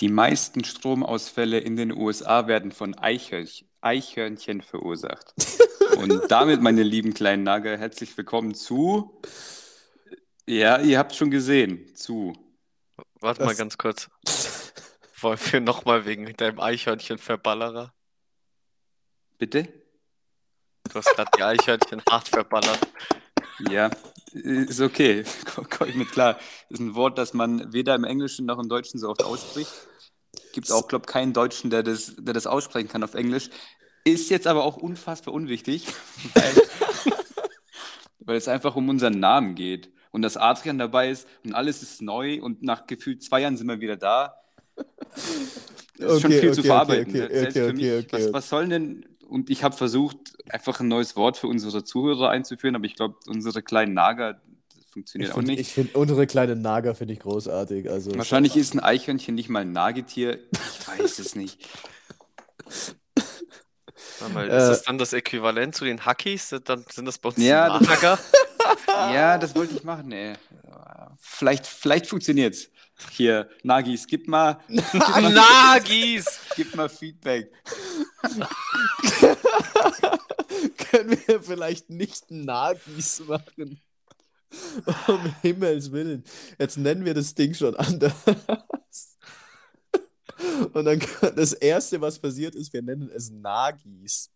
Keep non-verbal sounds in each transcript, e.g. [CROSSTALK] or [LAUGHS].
Die meisten Stromausfälle in den USA werden von Eichhörnchen, Eichhörnchen verursacht. Und damit, meine lieben kleinen Nager, herzlich willkommen zu. Ja, ihr habt schon gesehen, zu. Warte mal ganz kurz. Wollen wir nochmal wegen deinem Eichhörnchen-Verballerer? Bitte? Du hast gerade die Eichhörnchen hart verballert. Ja, ist okay. [LAUGHS] Komme ich mit klar. Ist ein Wort, das man weder im Englischen noch im Deutschen so oft ausspricht. Gibt auch, glaube ich, keinen Deutschen, der das, der das aussprechen kann auf Englisch. Ist jetzt aber auch unfassbar unwichtig, [LAUGHS] weil, [LAUGHS] weil es einfach um unseren Namen geht. Und dass Adrian dabei ist und alles ist neu und nach gefühlt zwei Jahren sind wir wieder da. Das ist Okay, schon viel zu okay, verarbeiten. okay, okay, Selbst okay, für mich, okay, okay. Was, was soll denn, und ich habe versucht, einfach ein neues Wort für unsere Zuhörer einzuführen, aber ich glaube, unsere kleinen Nager, das Ich funktioniert auch finde nicht. find, unsere kleine Nager finde ich großartig. Also, Wahrscheinlich ist ein Eichhörnchen nicht mal ein Nagetier. Ich weiß es nicht. Mal, Äh. ist das dann das Äquivalent zu den Hackies? Dann sind das bei uns Ja, Nager? [LAUGHS] Ja, das wollte ich machen, ey. Vielleicht, vielleicht funktioniert's. Hier, Nagis, gib mal, [LAUGHS] Nagis! gib mal Feedback. [LAUGHS] können wir vielleicht nicht Nagis machen? [LAUGHS] Um Himmels Willen. Jetzt nennen wir das Ding schon anders. Und dann das Erste, was passiert ist, wir nennen es Nagis.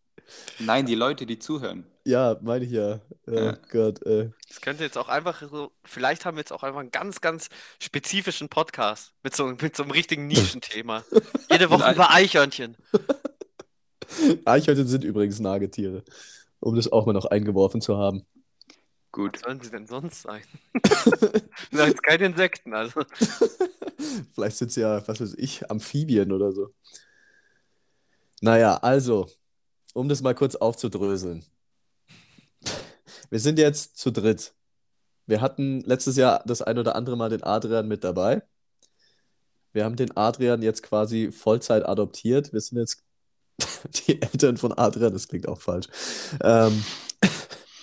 Nein, die Leute, die zuhören. Ja, meine ich ja. Oh Ja. Gott, äh. Das könnte jetzt auch einfach so, vielleicht haben wir jetzt auch einfach einen ganz, ganz spezifischen Podcast mit so, mit so einem richtigen Nischenthema. [LAUGHS] Jede Woche Ein- über Eichhörnchen. [LAUGHS] Eichhörnchen sind übrigens Nagetiere. Um das auch mal noch eingeworfen zu haben. Gut. Was sollen sie denn sonst sein? [LAUGHS] sind jetzt keine Insekten, also. Vielleicht sind es ja, was weiß ich, Amphibien oder so. Naja, also, um das mal kurz aufzudröseln. Wir sind jetzt zu dritt. Wir hatten letztes Jahr das ein oder andere Mal den Adrian mit dabei. Wir haben den Adrian jetzt quasi Vollzeit adoptiert. Wir sind jetzt [LAUGHS] die Eltern von Adrian, das klingt auch falsch. Ähm,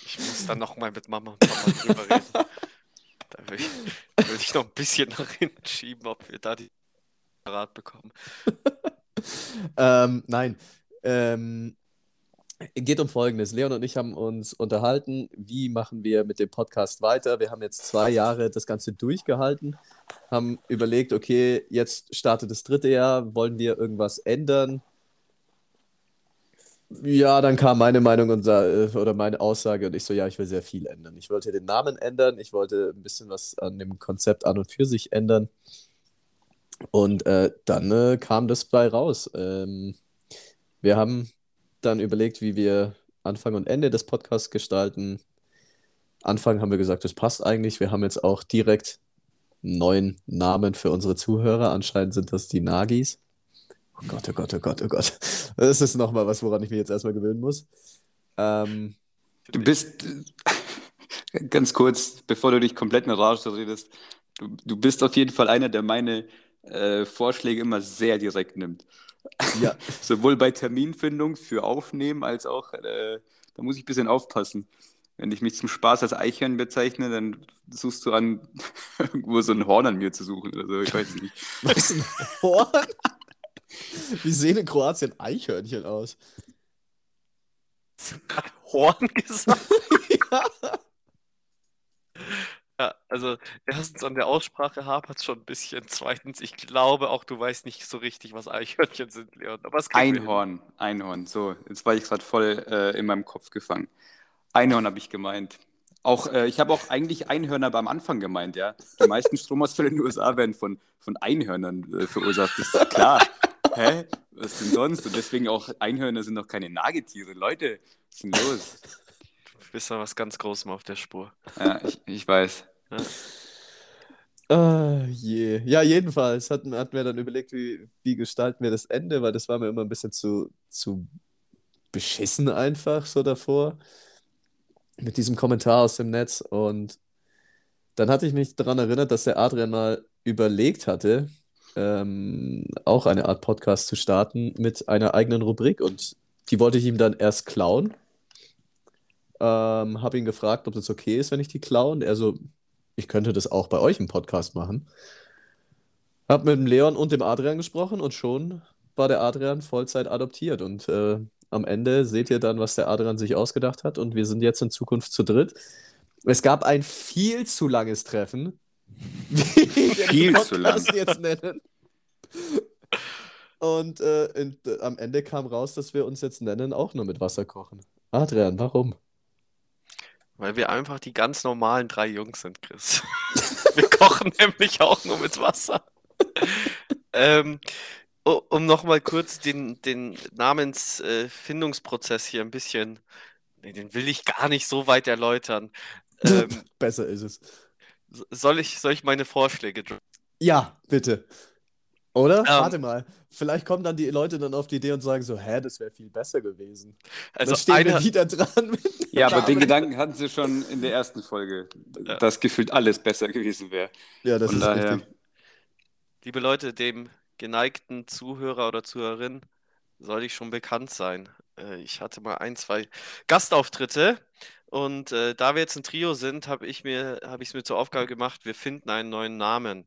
Ich muss dann nochmal mit Mama und Papa drüber reden. [LAUGHS] Da will ich, will ich noch ein bisschen nach hinten schieben, ob wir da die Rat bekommen. [LAUGHS] Ähm, nein. Ähm, geht um Folgendes. Leon und ich haben uns unterhalten, wie machen wir mit dem Podcast weiter. Wir haben jetzt zwei Jahre das Ganze durchgehalten, haben überlegt, okay, jetzt startet das dritte Jahr, wollen wir irgendwas ändern? Ja, dann kam meine Meinung und äh, oder meine Aussage und ich so, ja, ich will sehr viel ändern. Ich wollte den Namen ändern, ich wollte ein bisschen was an dem Konzept an und für sich ändern. Und äh, dann äh, kam das bei raus. Ähm, wir haben dann überlegt, wie wir Anfang und Ende des Podcasts gestalten. Anfang haben wir gesagt, das passt eigentlich. Wir haben jetzt auch direkt neuen Namen für unsere Zuhörer. Anscheinend sind das die Nagis. Oh Gott, oh Gott, oh Gott, oh Gott. Das ist nochmal was, woran ich mich jetzt erstmal gewöhnen muss. Ähm, Du bist, [LAUGHS] ganz kurz, bevor du dich komplett in Rage redest, du, du bist auf jeden Fall einer, der meine äh, Vorschläge immer sehr direkt nimmt. Ja, [LAUGHS] Sowohl bei Terminfindung für Aufnehmen als auch, äh, da muss ich ein bisschen aufpassen. Wenn ich mich zum Spaß als Eichhörnchen bezeichne, dann suchst du an, [LAUGHS] irgendwo so ein Horn an mir zu suchen oder so, ich weiß es nicht. [LAUGHS] was ein Horn? Wie sehen in Kroatien Eichhörnchen aus? Hat Horn gesagt? ja. Also erstens an der Aussprache hapert es schon ein bisschen. Zweitens, ich glaube auch, du weißt nicht so richtig, was Eichhörnchen sind, Leon. Aber es. Einhorn, Einhorn, so, jetzt war ich gerade voll äh, in meinem Kopf gefangen. Einhorn habe ich gemeint. Auch, äh, ich habe auch eigentlich Einhörner aber am Anfang gemeint, ja. Die meisten Stromausfälle in den USA werden von, von Einhörnern äh, verursacht, das ist klar. Hä? Was denn sonst? Und deswegen auch Einhörner sind doch keine Nagetiere. Leute, was ist denn los? Du bist da was ganz Großem auf der Spur. Ja, ich, ich weiß. Ah, je. Ja, jedenfalls hatten, hatten wir dann überlegt, wie, wie gestalten wir das Ende, weil das war mir immer ein bisschen zu, zu beschissen einfach so davor. Mit diesem Kommentar aus dem Netz. Und dann hatte ich mich daran erinnert, dass der Adrian mal überlegt hatte, ähm, auch eine Art Podcast zu starten mit einer eigenen Rubrik. Und die wollte ich ihm dann erst klauen. Ähm, habe ihn gefragt, ob das okay ist, wenn ich die klaue. Und er so, ich könnte das auch bei euch im Podcast machen. Hab mit dem Leon und dem Adrian gesprochen und schon war der Adrian Vollzeit adoptiert. Und äh, am Ende seht ihr dann, was der Adrian sich ausgedacht hat. Und wir sind jetzt in Zukunft zu dritt. Es gab ein viel zu langes Treffen. [LAUGHS] Wie Viel zu lang. jetzt nennen. Und äh, in, äh, am Ende kam raus, dass wir uns jetzt nennen, auch nur mit Wasser kochen. Adrian, warum? Weil wir einfach die ganz normalen drei Jungs sind, Chris. [LAUGHS] Wir kochen [LAUGHS] nämlich auch nur mit Wasser. Ähm, um nochmal kurz den, den Namensfindungsprozess hier ein bisschen, nee, den will ich gar nicht so weit erläutern. Ähm, [LAUGHS] Besser ist es. soll ich, soll ich meine Vorschläge? Ja, bitte. Oder? Ähm. Warte mal. Vielleicht kommen dann die Leute dann auf die Idee und sagen so, hä, das wäre viel besser gewesen. Also dann stehen wir einer, wieder dran. Ja, aber den. Gedanken hatten sie schon in der ersten Folge, Ja. dass gefühlt alles besser gewesen wäre. Ja, das Von ist daher, richtig. liebe Leute, dem geneigten Zuhörer oder Zuhörerin soll ich schon bekannt sein. Äh, ich hatte mal ein, zwei Gastauftritte und äh, da wir jetzt ein Trio sind, habe ich mir, habe ich es mir zur Aufgabe gemacht, wir finden einen neuen Namen.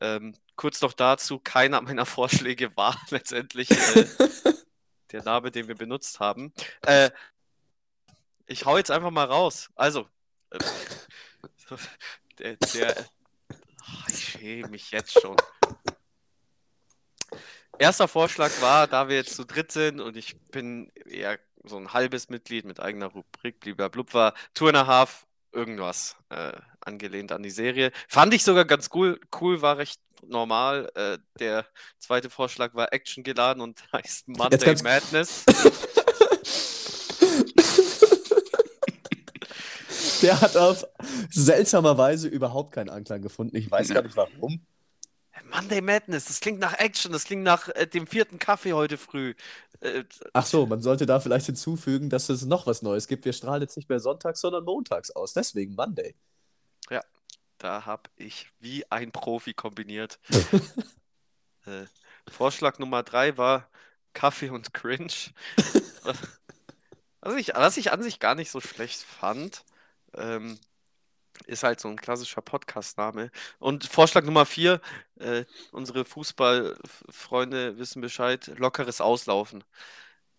Ähm, kurz noch dazu, keiner meiner Vorschläge war [LAUGHS] letztendlich äh, [LAUGHS] der Name, den wir benutzt haben. Äh, ich hau jetzt einfach mal raus. Also, äh, [LAUGHS] der, der, Ah, ich schäme mich jetzt schon. Erster Vorschlag war, da wir jetzt zu dritt sind und ich bin eher so ein halbes Mitglied mit eigener Rubrik, blub war Two and a Half, irgendwas äh, angelehnt an die Serie. Fand ich sogar ganz cool. Cool war recht normal. Äh, der zweite Vorschlag war Action geladen und [LAUGHS] heißt Monday Madness. [LAUGHS] Der hat auf seltsamer Weise überhaupt keinen Anklang gefunden. Ich weiß gar nicht warum. Monday Madness, das klingt nach Action, das klingt nach äh, dem vierten Kaffee heute früh. Äh, Ach so, man sollte da vielleicht hinzufügen, dass es noch was Neues gibt. Wir strahlen jetzt nicht mehr sonntags, sondern montags aus. Deswegen Monday. Da habe ich wie ein Profi kombiniert. [LAUGHS] äh, Vorschlag Nummer drei war Kaffee und Cringe. was, ich, was ich an sich gar nicht so schlecht fand, ähm, ist halt so ein klassischer Podcast-Name. Und Vorschlag Nummer vier, äh, unsere Fußballfreunde wissen Bescheid, lockeres Auslaufen.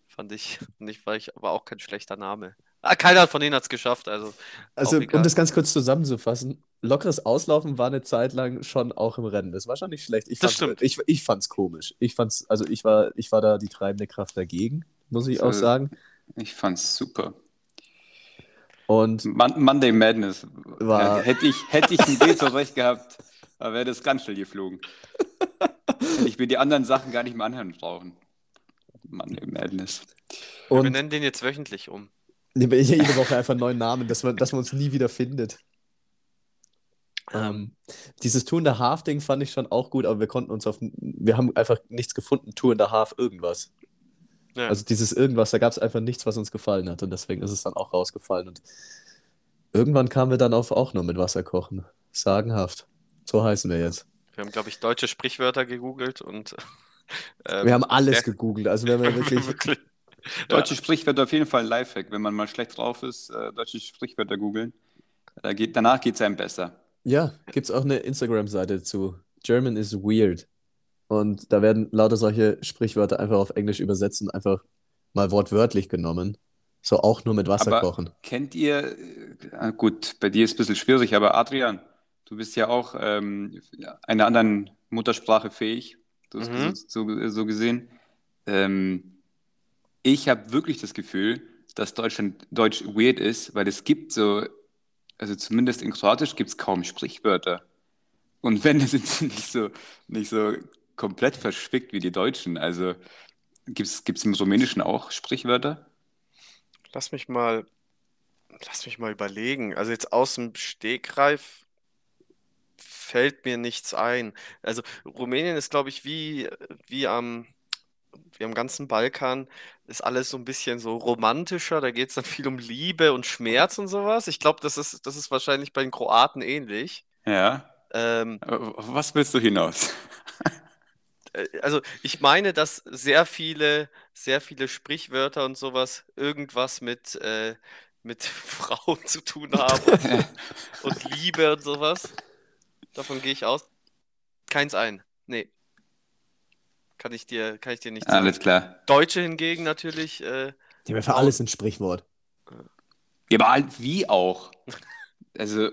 Fand ich, nicht, war, ich, war auch kein schlechter Name. Ah, keiner von denen hat es geschafft, also Also, um das ganz kurz zusammenzufassen, lockeres Auslaufen war eine Zeit lang schon auch im Rennen. Das war schon nicht schlecht. Ich Das fand's- stimmt. Ich, ich fand's komisch. Ich fand's, also ich war, ich war da die treibende Kraft dagegen, muss ich auch So. sagen. ich fand's super. Und Mon Monday Madness. War- Ja, hätte ich, hätte ich ein Veto recht gehabt, da wäre das ganz schnell geflogen. Hätte ich mir die anderen Sachen gar nicht mehr anhören brauchen. Monday Madness. wir und nennen den jetzt wöchentlich um. wir jede Woche einfach einen neuen Namen, dass man, dass man uns nie wieder findet. Ähm, dieses Two and a Half Ding fand ich schon auch gut, aber wir konnten uns auf, wir haben einfach nichts gefunden, Two and a Half irgendwas. Ja. Also dieses irgendwas, da gab es einfach nichts, was uns gefallen hat und deswegen ist es dann auch rausgefallen und irgendwann kamen wir dann auf auch nur mit Wasser kochen. Sagenhaft. So heißen wir jetzt. Wir haben, glaube ich, deutsche Sprichwörter gegoogelt und [LAUGHS] ähm, Wir haben alles ja, gegoogelt, also wir haben ja wirklich, wirklich. Deutsche Sprichwörter auf jeden Fall ein Lifehack. Wenn man mal schlecht drauf ist, äh, deutsche Sprichwörter googeln. Da geht, danach geht es einem besser. Ja, gibt es auch eine Instagram-Seite zu. German is weird. Und da werden lauter solche Sprichwörter einfach auf Englisch übersetzt und einfach mal wortwörtlich genommen. So auch nur mit Wasser Aber kochen. kennt ihr, äh, gut, bei dir ist es ein bisschen schwierig, aber Adrian, du bist ja auch ähm, einer anderen Muttersprache fähig, du hast Mhm. so, so gesehen. Ähm, ich habe wirklich das Gefühl, dass Deutschland Deutsch weird ist, weil es gibt so, also zumindest in Kroatisch gibt es kaum Sprichwörter. Und wenn, dann sind sie nicht so, nicht so komplett verspickt wie die Deutschen. Also gibt es im Rumänischen auch Sprichwörter? Lass mich mal, lass mich mal überlegen. Also jetzt aus dem Stegreif fällt mir nichts ein. Also Rumänien ist, glaube ich, wie, wie am, wie am ganzen Balkan, ist alles so ein bisschen so romantischer. Da geht es dann [LAUGHS] viel um Liebe und Schmerz und sowas. Ich glaube, das ist, das ist wahrscheinlich bei den Kroaten ähnlich. Ja. Ähm, Auf was willst du hinaus? äh, also ich meine, dass sehr viele, sehr viele Sprichwörter und sowas irgendwas mit, äh, mit [LAUGHS] Frauen zu tun haben und, [LAUGHS] und Liebe und sowas. Davon gehe ich aus. Keins ein. Nee. Kann ich dir, kann ich dir nicht Alles sagen. klar. Deutsche hingegen natürlich. Äh, Die haben ja für alles ein Sprichwort. Ja, aber halt wie auch? Also,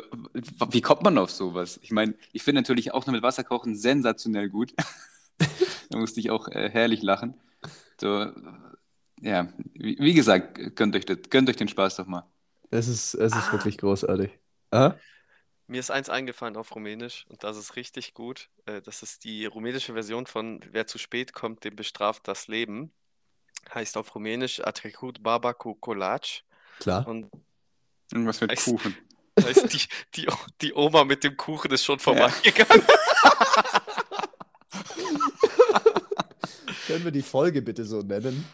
wie kommt man auf sowas? Ich meine, ich finde natürlich auch noch mit Wasser kochen sensationell gut. [LAUGHS] da musste ich auch äh, herrlich lachen. So, ja, wie, wie gesagt, gönnt euch, das, gönnt euch den Spaß doch mal. Es ist, es ist Ah. wirklich großartig. Ah? Mir ist eins eingefallen auf Rumänisch und das ist richtig gut. Äh, das ist die rumänische Version von Wer zu spät kommt, dem bestraft das Leben. Heißt auf Rumänisch A trecut baba cu colac. Klar. Und Irgendwas mit Heißt- Kuchen. [LAUGHS] heißt, die, die, die Oma mit dem Kuchen ist schon vorbeigegangen. [LAUGHS] Können wir die Folge bitte so nennen?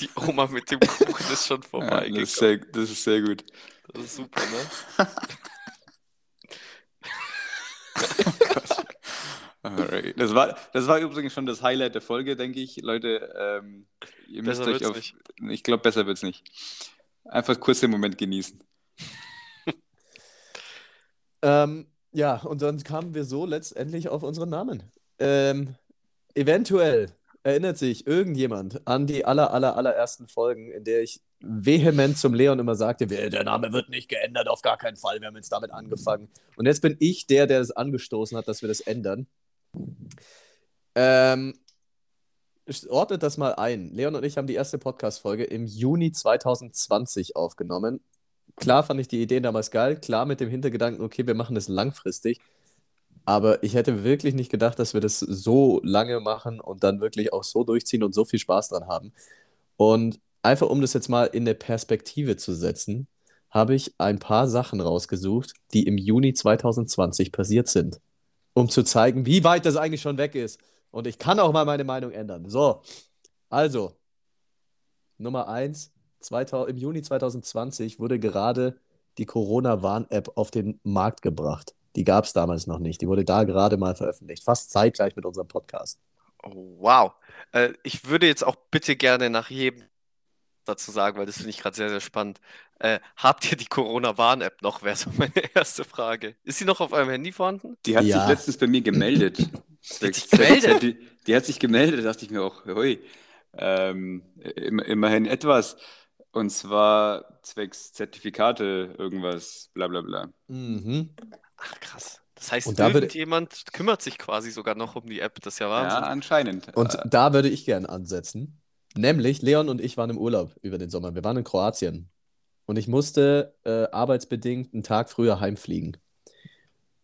Die Oma mit dem Kuchen ist schon Ja, vorbeigegangen. das, ist sehr, das ist sehr gut. Das ist super, ne? [LAUGHS] [LAUGHS] Alright. Das war, das war übrigens schon das Highlight der Folge, denke ich. Leute, ähm, ihr müsst Besser euch wird's auf. nicht. Ich glaube, besser wird's nicht. Einfach kurz den Moment genießen. [LAUGHS] Ähm, ja, und dann kamen wir so letztendlich auf unseren Namen. Ähm, eventuell erinnert sich irgendjemand an die aller, aller, allerersten Folgen, in der ich vehement zum Leon immer sagte, "Wir- der Name wird nicht geändert, auf gar keinen Fall. Wir haben jetzt damit angefangen. Und jetzt bin ich der, der das angestoßen hat, dass wir das ändern. Ähm, ordnet das mal ein. Leon und ich haben die erste Podcast-Folge im Juni 2020 aufgenommen. Klar fand ich die Idee damals geil, klar mit dem Hintergedanken, okay, wir machen das langfristig. Aber ich hätte wirklich nicht gedacht, dass wir das so lange machen und dann wirklich auch so durchziehen und so viel Spaß dran haben. Und einfach um das jetzt mal in eine Perspektive zu setzen, habe ich ein paar Sachen rausgesucht, die im Juni 2020 passiert sind, um zu zeigen, wie weit das eigentlich schon weg ist. Und ich kann auch mal meine Meinung ändern. So, also, Nummer eins, 2000, im Juni 2020 wurde gerade die Corona-Warn-App auf den Markt gebracht. Die gab es damals noch nicht. Die wurde da gerade mal veröffentlicht, fast zeitgleich mit unserem Podcast. Oh, wow. Äh, ich würde jetzt auch bitte gerne nach jedem dazu sagen, weil das finde ich gerade sehr, sehr spannend. Äh, habt ihr die Corona-Warn-App noch? Wäre so [LAUGHS] meine erste Frage. Ist sie noch auf eurem Handy vorhanden? Die hat Ja. sich letztens bei mir gemeldet. [LAUGHS] hat sich gemeldet? Die, die hat sich gemeldet, dachte ich mir auch, hui. Ähm, im, immerhin etwas. Und zwar zwecks Zertifikate, irgendwas, bla bla bla. Mhm. Ach, krass. Das heißt, Und da würde- irgendjemand kümmert sich quasi sogar noch um die App. Das ist ja Ja, Wahnsinn. anscheinend. Und Äh, da würde ich gern ansetzen. Nämlich, Leon und ich waren im Urlaub über den Sommer. Wir waren in Kroatien. Und ich musste äh, arbeitsbedingt einen Tag früher heimfliegen.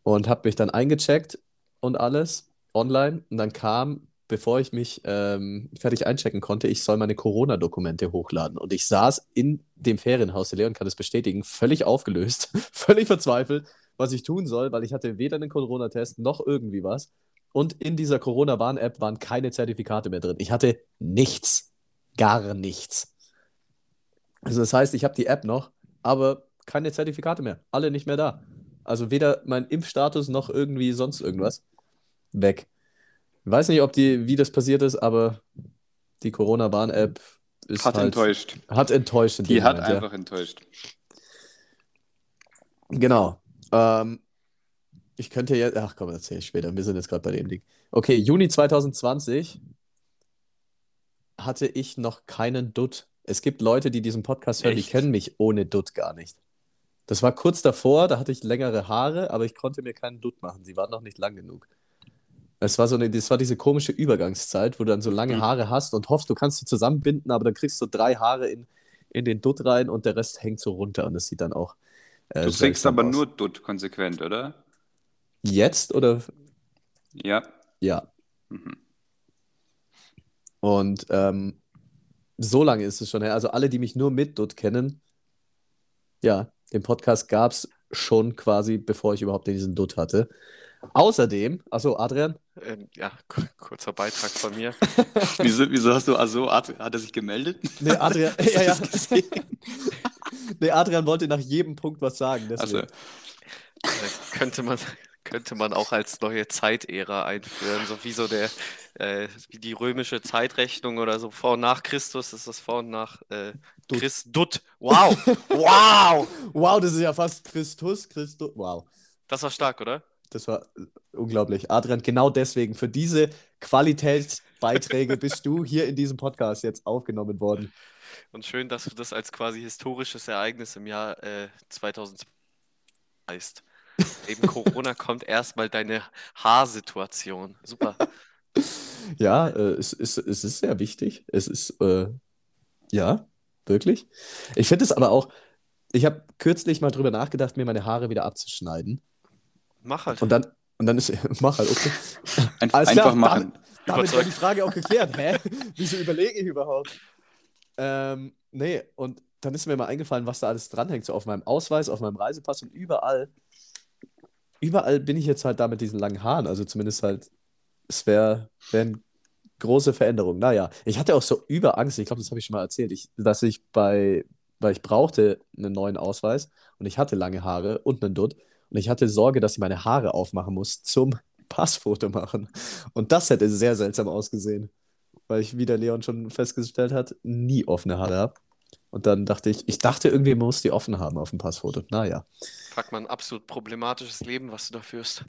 Und habe mich dann eingecheckt und alles online. Und dann kam, bevor ich mich ähm, fertig einchecken konnte, ich soll meine Corona-Dokumente hochladen. Und ich saß in dem Ferienhaus, der Leon kann das bestätigen, völlig aufgelöst, [LAUGHS] völlig verzweifelt, was ich tun soll, weil ich hatte weder einen Corona-Test noch irgendwie was. Und in dieser Corona-Warn-App waren keine Zertifikate mehr drin. Ich hatte nichts. Gar nichts. Also das heißt, ich habe die App noch, aber keine Zertifikate mehr. Alle nicht mehr da. Also weder mein Impfstatus noch irgendwie sonst irgendwas. Weg. Ich weiß nicht, ob die, wie das passiert ist, aber die Corona-Warn-App ist hat halt, enttäuscht. Hat enttäuscht. Die hat Moment, ja. einfach enttäuscht. Genau. Ähm, ich könnte jetzt, ach komm, erzähl ich später. Wir sind jetzt gerade bei dem Ding. Okay, Juni 2020 hatte ich noch keinen Dutt. Es gibt Leute, die diesen Podcast hören, die Echt? kennen mich ohne Dutt gar nicht. Das war kurz davor, da hatte ich längere Haare, aber ich konnte mir keinen Dutt machen. Sie waren noch nicht lang genug. Es war so eine, das war diese komische Übergangszeit, wo du dann so lange Mhm. Haare hast und hoffst, du kannst sie zusammenbinden, aber dann kriegst du drei Haare in, in den Dutt rein und der Rest hängt so runter und das sieht dann auch. äh, Du trägst aber aus. nur Dutt konsequent, oder? Jetzt oder? Ja. Ja. Mhm. Und ähm, so lange ist es schon her. Also alle, die mich nur mit Dutt kennen, ja, den Podcast gab es schon quasi, bevor ich überhaupt diesen Dutt hatte. Außerdem, achso, Adrian, Ähm, ja, ku- kurzer Beitrag von mir. [LAUGHS] Wieso, wieso hast du, also hat, hat er sich gemeldet? nee, Adrian, [LAUGHS] ja, ja. nee, Adrian wollte nach jedem Punkt was sagen. Also, Deswegen. Äh, könnte man, könnte man auch als neue Zeitära einführen, so wie so der, äh, wie die römische Zeitrechnung oder so vor und nach Christus ist das vor und nach äh, Dutt. Christ Dutt. Wow! Wow! [LAUGHS] Wow, das ist ja fast Christus, Christus, wow. Das war stark, oder? Das war unglaublich. Adrian, genau deswegen, für diese Qualitätsbeiträge [LAUGHS] bist du hier in diesem Podcast jetzt aufgenommen worden. Und schön, dass du das als quasi historisches Ereignis im Jahr äh, 2020 heißt. Eben Corona kommt erstmal deine Haarsituation. Super. [LAUGHS] Ja, äh, es, ist, es ist sehr wichtig. Es ist, äh, ja, wirklich. Ich finde es aber auch, ich habe kürzlich mal drüber nachgedacht, mir meine Haare wieder abzuschneiden. Mach halt. Und dann, und dann ist, [LAUGHS] mach halt, okay. [LAUGHS] Ein, Alles einfach klar, machen. Damit war Überzeugt. die Frage auch geklärt. Hä? Wieso überlege ich überhaupt? Ähm, nee, und dann ist mir mal eingefallen, was da alles dranhängt. So auf meinem Ausweis, auf meinem Reisepass und überall. Überall bin ich jetzt halt da mit diesen langen Haaren. Also zumindest halt, es wäre wär eine große Veränderung. Naja, ich hatte auch so Überangst, ich glaube, das habe ich schon mal erzählt, ich, dass ich bei, weil ich brauchte einen neuen Ausweis und ich hatte lange Haare und einen Dutt und ich hatte Sorge, dass ich meine Haare aufmachen muss zum [LAUGHS] Passfoto machen. Und das hätte sehr seltsam ausgesehen, weil ich, wie der Leon schon festgestellt hat, nie offene Haare habe. Und dann dachte ich, ich dachte irgendwie, man muss die offen haben auf dem Passfoto. Naja. Fragt man ein absolut problematisches Leben, was du da führst.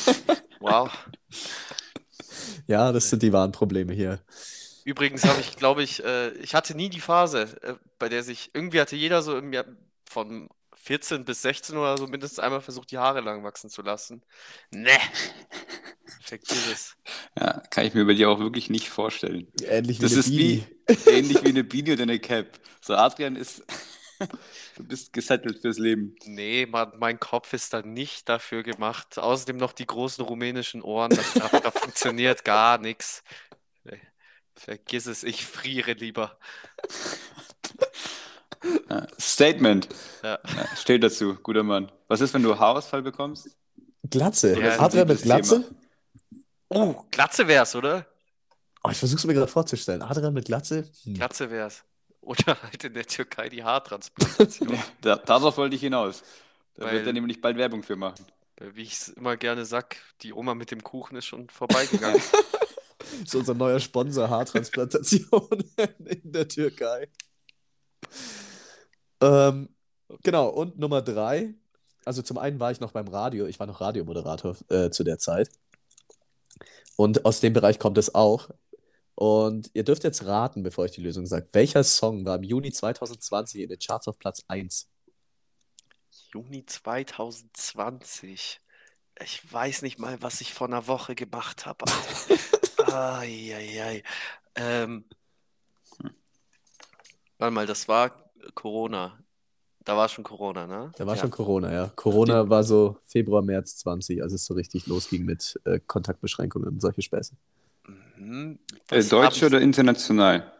[LAUGHS] wow. Ja, das sind die wahren Probleme hier. Übrigens habe ich, glaube ich, äh, ich hatte nie die Phase, äh, bei der sich, irgendwie hatte jeder so im Jahr von 14 bis 16 oder so mindestens einmal versucht, die Haare lang wachsen zu lassen. Ne. Vergiss es. Ja, kann ich mir bei dir auch wirklich nicht vorstellen. Ähnlich wie Das eine ist Beanie. wie, [LAUGHS] ähnlich wie eine Beanie oder eine Cap. So, Adrian ist, [LAUGHS] du bist gesettelt fürs Leben. Nee, mein, mein Kopf ist da nicht dafür gemacht. Außerdem noch die großen rumänischen Ohren. Das, da, da [LAUGHS] funktioniert gar nichts. Vergiss es, ich friere lieber. Statement. Ja. Ja, steht dazu, guter Mann. Was ist, wenn du Haarausfall bekommst? Glatze. Ja, Adrian mit Glatze? Thema. Oh, Glatze wär's, oder? Oh, ich versuche es mir gerade vorzustellen. Adrian mit Glatze? Hm. Glatze wär's. Oder halt in der Türkei die Haartransplantation. [LAUGHS] Da, darauf wollte ich hinaus. Da Weil- wird er nämlich bald Werbung für machen. Weil, Wie ich es immer gerne sag, die Oma mit dem Kuchen ist schon vorbeigegangen. Das [LAUGHS] ist unser neuer Sponsor Haartransplantation [LAUGHS] in der Türkei. Ähm, genau, und Nummer drei. Also zum einen war ich noch beim Radio, ich war noch Radiomoderator äh, zu der Zeit. Und aus dem Bereich kommt es auch. Und ihr dürft jetzt raten, bevor ich die Lösung sage, welcher Song war im Juni 2020 in den Charts auf Platz 1? Juni 2020. Ich weiß nicht mal, was ich vor einer Woche gemacht habe. Eieiei. [LAUGHS] Ähm, warte mal, das war Corona. Da war schon Corona, ne? Da war Ja. schon Corona, ja. Corona war so Februar, März 20, als es so richtig losging mit äh, Kontaktbeschränkungen und solche Späße. Mhm. Äh, Deutsch oder international?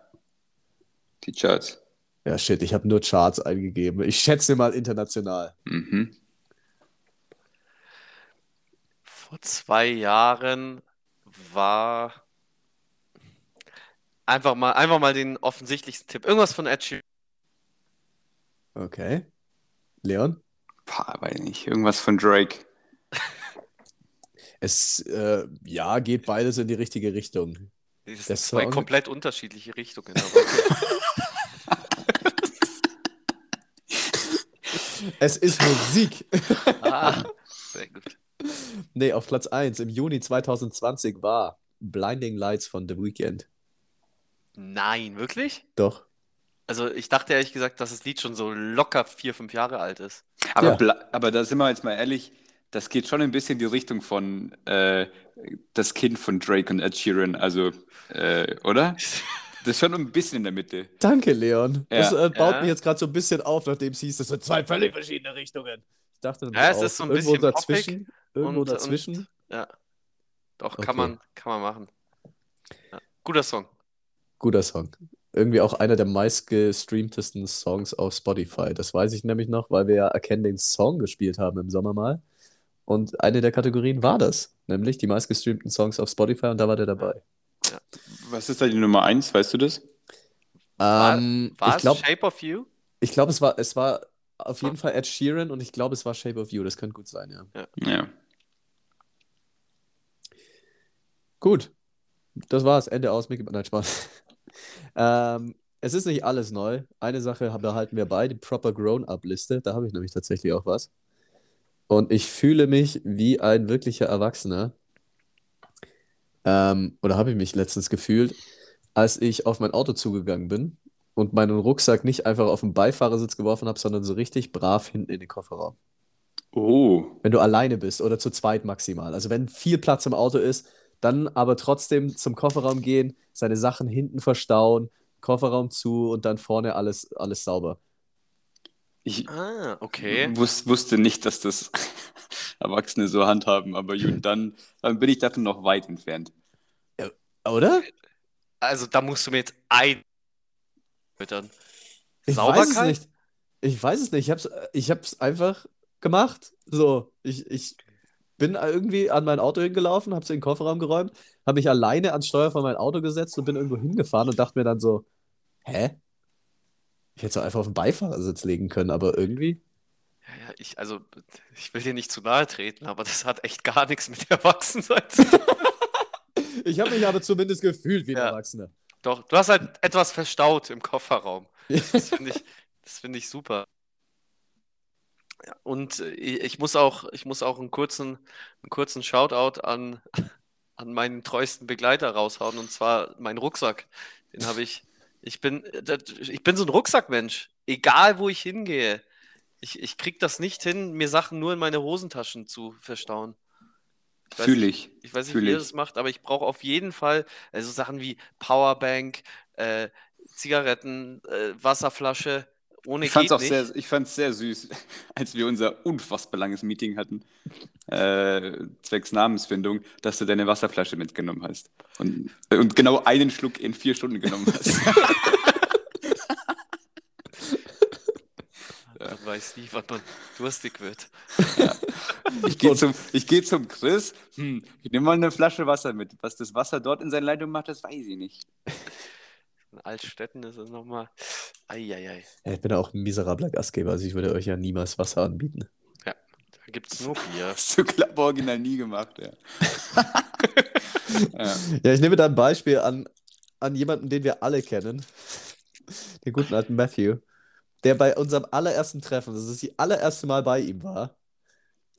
Die Charts. Ja, shit, ich habe nur Charts eingegeben. Ich schätze mal international. Mhm. Vor zwei Jahren war einfach mal, einfach mal den offensichtlichsten Tipp. Irgendwas von Ed Sheeran. Okay. Leon? Pah, weiß nicht. Irgendwas von Drake. Es, äh, ja, geht beides in die richtige Richtung. Das sind zwei Song- komplett unterschiedliche Richtungen. Aber [LAUGHS] Es ist Musik. ah, sehr gut. nee, auf Platz 1 im Juni 2020 war Blinding Lights von The Weeknd. Nein, wirklich? Doch. Also ich dachte ehrlich gesagt, dass das Lied schon so locker vier, fünf Jahre alt ist. Aber, Ja. aber da sind wir jetzt mal ehrlich, das geht schon ein bisschen in die Richtung von äh, das Kind von Drake und Ed Sheeran. Also, äh, oder? Das ist schon ein bisschen in der Mitte. Danke, Leon. Ja. Das äh, baut Ja. mich jetzt gerade so ein bisschen auf, nachdem es hieß, das sind zwei völlig verschiedene Richtungen. Ich dachte Ja, es auch, ist so ein irgendwo bisschen dazwischen. Irgendwo und- dazwischen. Ja. Doch, Okay. kann man, kann man machen. Ja. Guter Song. Guter Song. Irgendwie auch einer der meistgestreamtesten Songs auf Spotify. Das weiß ich nämlich noch, weil wir ja Erkennen den Song gespielt haben im Sommer mal. Und eine der Kategorien war das, nämlich die meistgestreamten Songs auf Spotify und da war der dabei. Was ist da die Nummer eins? Weißt du das? War- Ähm, War ich es glaube, Shape of You? ich glaub, es war, es war auf jeden Ah. Fall Ed Sheeran und ich glaube, es war Shape of You. Das könnte gut sein, ja. Ja. Gut. Das war's. Ende aus. Mickey. Nein, Spaß. Ähm, es ist nicht alles neu. Eine Sache behalten wir bei, die Proper Grown-Up-Liste. Da habe ich nämlich tatsächlich auch was. und ich fühle mich wie ein wirklicher Erwachsener. Ähm, oder habe ich mich letztens gefühlt, als ich auf mein Auto zugegangen bin und meinen Rucksack nicht einfach auf den Beifahrersitz geworfen habe, sondern so richtig brav hinten in den Kofferraum. Oh. Wenn du alleine bist oder zu zweit maximal. Also wenn viel Platz im Auto ist, dann aber trotzdem zum Kofferraum gehen, seine Sachen hinten verstauen, Kofferraum zu und dann vorne alles, alles sauber. Ich Ah, okay. wus wusste nicht, dass das [LAUGHS] Erwachsene so handhaben, aber gut, dann, dann bin ich davon noch weit entfernt. Oder? Also da musst du mir jetzt ein füttern. Ich weiß es Sauberkeit? nicht. Ich weiß es nicht. Ich hab's, ich hab's einfach gemacht. So, ich, ich bin irgendwie an mein Auto hingelaufen, hab's in den Kofferraum geräumt, habe mich alleine ans Steuer von meinem Auto gesetzt und bin irgendwo hingefahren und dachte mir dann so, hä? Ich hätte es auch einfach auf den Beifahrersitz legen können, aber irgendwie. Ja, ja, ich, also, ich will dir nicht zu nahe treten, aber das hat echt gar nichts mit Erwachsensein zu tun. [LAUGHS] Ich habe mich aber zumindest gefühlt wie ein Ja. Erwachsener. Doch, du hast halt etwas verstaut im Kofferraum. [LAUGHS] Das finde ich, das finde ich super. Und äh, ich muss auch, ich muss auch einen kurzen, einen kurzen Shoutout an, [LAUGHS] an meinen treuesten Begleiter raushauen, und zwar meinen Rucksack. Den habe ich, ich bin, äh, ich bin so ein Rucksackmensch. Egal wo ich hingehe. Ich, ich krieg das nicht hin, mir Sachen nur in meine Hosentaschen zu verstauen. Ich Fühle nicht, ich. ich weiß nicht, wie ihr ich. das macht, aber ich brauche auf jeden Fall also Sachen wie Powerbank, äh, Zigaretten, äh, Wasserflasche. Ohne Ich fand es geht auch nicht. sehr, ich fand's sehr süß, [LAUGHS] als wir unser unfassbar langes Meeting hatten, äh, zwecks Namensfindung, dass du deine Wasserflasche mitgenommen hast. Und, und genau einen Schluck in vier Stunden genommen hast. [LAUGHS] Man weiß nie, wann man durstig wird. Ich gehe zum, ich geh zum Chris, hm, ich nehme mal eine Flasche Wasser mit. Was das Wasser dort in seiner Leitung macht, das weiß ich nicht. In Altstädten ist es nochmal. Eieiei. Ja, ich bin ja auch ein miserabler Gastgeber, also ich würde euch ja niemals Wasser anbieten. Da gibt es nur Bier. Hast du Klappe original nie gemacht, ja. ja. [LAUGHS] Ja, ich nehme da ein Beispiel an, an jemanden, den wir alle kennen. Den guten alten Matthew, der bei unserem allerersten Treffen, das ist das allererste Mal bei ihm war,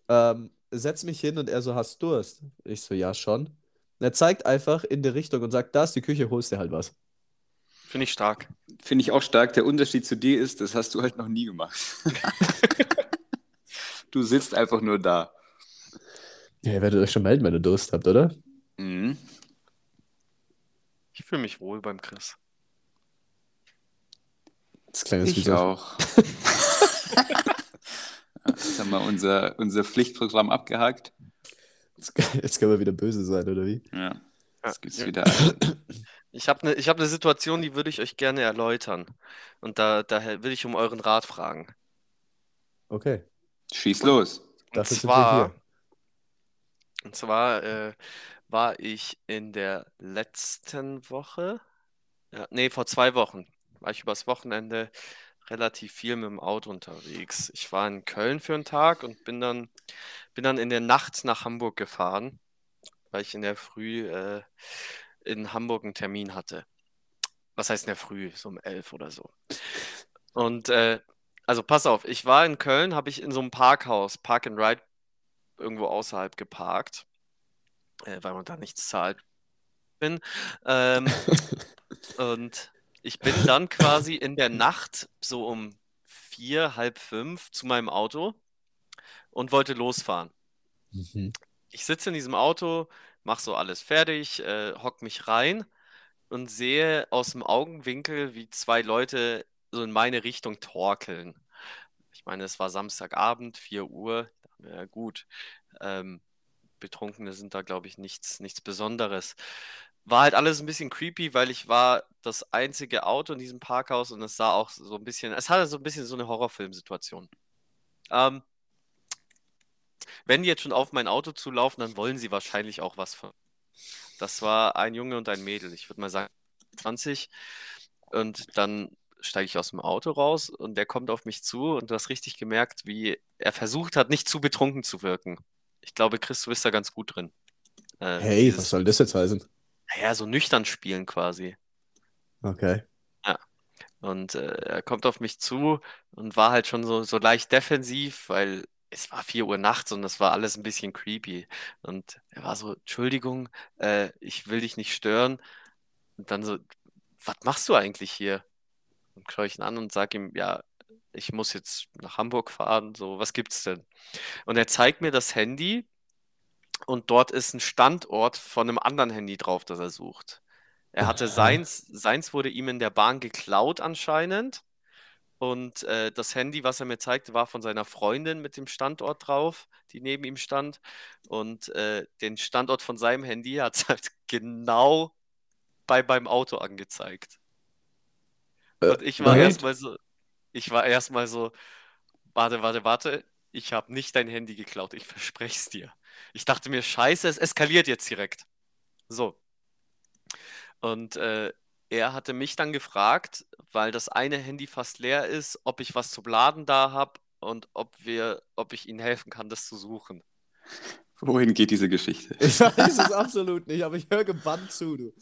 ähm, setzt mich hin und er so, hast Durst? Ich so, ja, schon. Und er zeigt einfach in die Richtung und sagt, da ist die Küche, holst dir halt was. Finde ich stark. Finde ich auch stark. Der Unterschied zu dir ist, das hast du halt noch nie gemacht. [LAUGHS] du sitzt einfach nur da. Ja, ihr werdet euch schon melden, wenn ihr Durst habt, oder? Mhm. Ich fühle mich wohl beim Chris. Das wie Ich so. auch. [LAUGHS] Jetzt haben wir unser, unser Pflichtprogramm abgehakt. Jetzt, jetzt können wir wieder böse sein, oder wie? Ja. Jetzt gibt's Ja. wieder. [LAUGHS] Ich habe eine ich hab ne Situation, die würde ich euch gerne erläutern. Und da, daher will ich um euren Rat fragen. Okay. Schieß los. Und Dafür zwar, hier. und zwar äh, war ich in der letzten Woche, ja, nee, vor zwei Wochen, war ich übers Wochenende relativ viel mit dem Auto unterwegs. Ich war in Köln für einen Tag und bin dann, bin dann in der Nacht nach Hamburg gefahren, weil ich in der Früh äh, in Hamburg einen Termin hatte. Was heißt in der Früh? So um elf oder so. Und äh, also pass auf, ich war in Köln, habe ich in so einem Parkhaus, Park and Ride, irgendwo außerhalb geparkt, äh, weil man da nichts zahlt. Bin. Ähm, [LAUGHS] und ich bin dann quasi in der Nacht so um vier, halb fünf zu meinem Auto und wollte losfahren. Mhm. Ich sitze in diesem Auto, mache so alles fertig, äh, hock mich rein und sehe aus dem Augenwinkel, wie zwei Leute so in meine Richtung torkeln. Ich meine, es war Samstagabend, 4 Uhr. Ja, gut. Ähm, Betrunkene sind da, glaube ich, nichts, nichts Besonderes. War halt alles ein bisschen creepy, weil ich war das einzige Auto in diesem Parkhaus und es sah auch so ein bisschen, es hatte so ein bisschen so eine Horrorfilmsituation. Ähm, wenn die jetzt schon auf mein Auto zulaufen, dann wollen sie wahrscheinlich auch was von. Das war ein Junge und ein Mädel. Ich würde mal sagen 20. Und dann steige ich aus dem Auto raus und der kommt auf mich zu und du hast richtig gemerkt, wie er versucht hat, nicht zu betrunken zu wirken. Ich glaube, Chris, du bist da ganz gut drin. Äh, Hey, dieses, was soll das jetzt heißen? naja, so nüchtern spielen quasi. Okay. Und äh, er kommt auf mich zu und war halt schon so, so leicht defensiv, weil es war 4 Uhr nachts und das war alles ein bisschen creepy. Und er war so, Entschuldigung, äh, ich will dich nicht stören. Und dann so, was machst du eigentlich hier? Und schaue ich ihn an und sage ihm, ja, ich muss jetzt nach Hamburg fahren, so, was gibt's denn? Und er zeigt mir das Handy und dort ist ein Standort von einem anderen Handy drauf, das er sucht. Er hatte seins, seins wurde ihm in der Bahn geklaut anscheinend. Und äh, das Handy, was er mir zeigte, war von seiner Freundin mit dem Standort drauf, die neben ihm stand. Und äh, den Standort von seinem Handy hat es halt [LAUGHS] genau bei beim Auto angezeigt. Äh, Und ich war erstmal so, ich war erstmal so, warte, warte, warte, ich habe nicht dein Handy geklaut, ich verspreche es dir. Ich dachte mir, scheiße, es eskaliert jetzt direkt. So. Und äh, er hatte mich dann gefragt, weil das eine Handy fast leer ist, ob ich was zum Laden da habe und ob wir, ob ich ihnen helfen kann, das zu suchen. Wohin geht diese Geschichte? [LAUGHS] Ich weiß es [LAUGHS] absolut nicht, aber ich höre gebannt zu, du.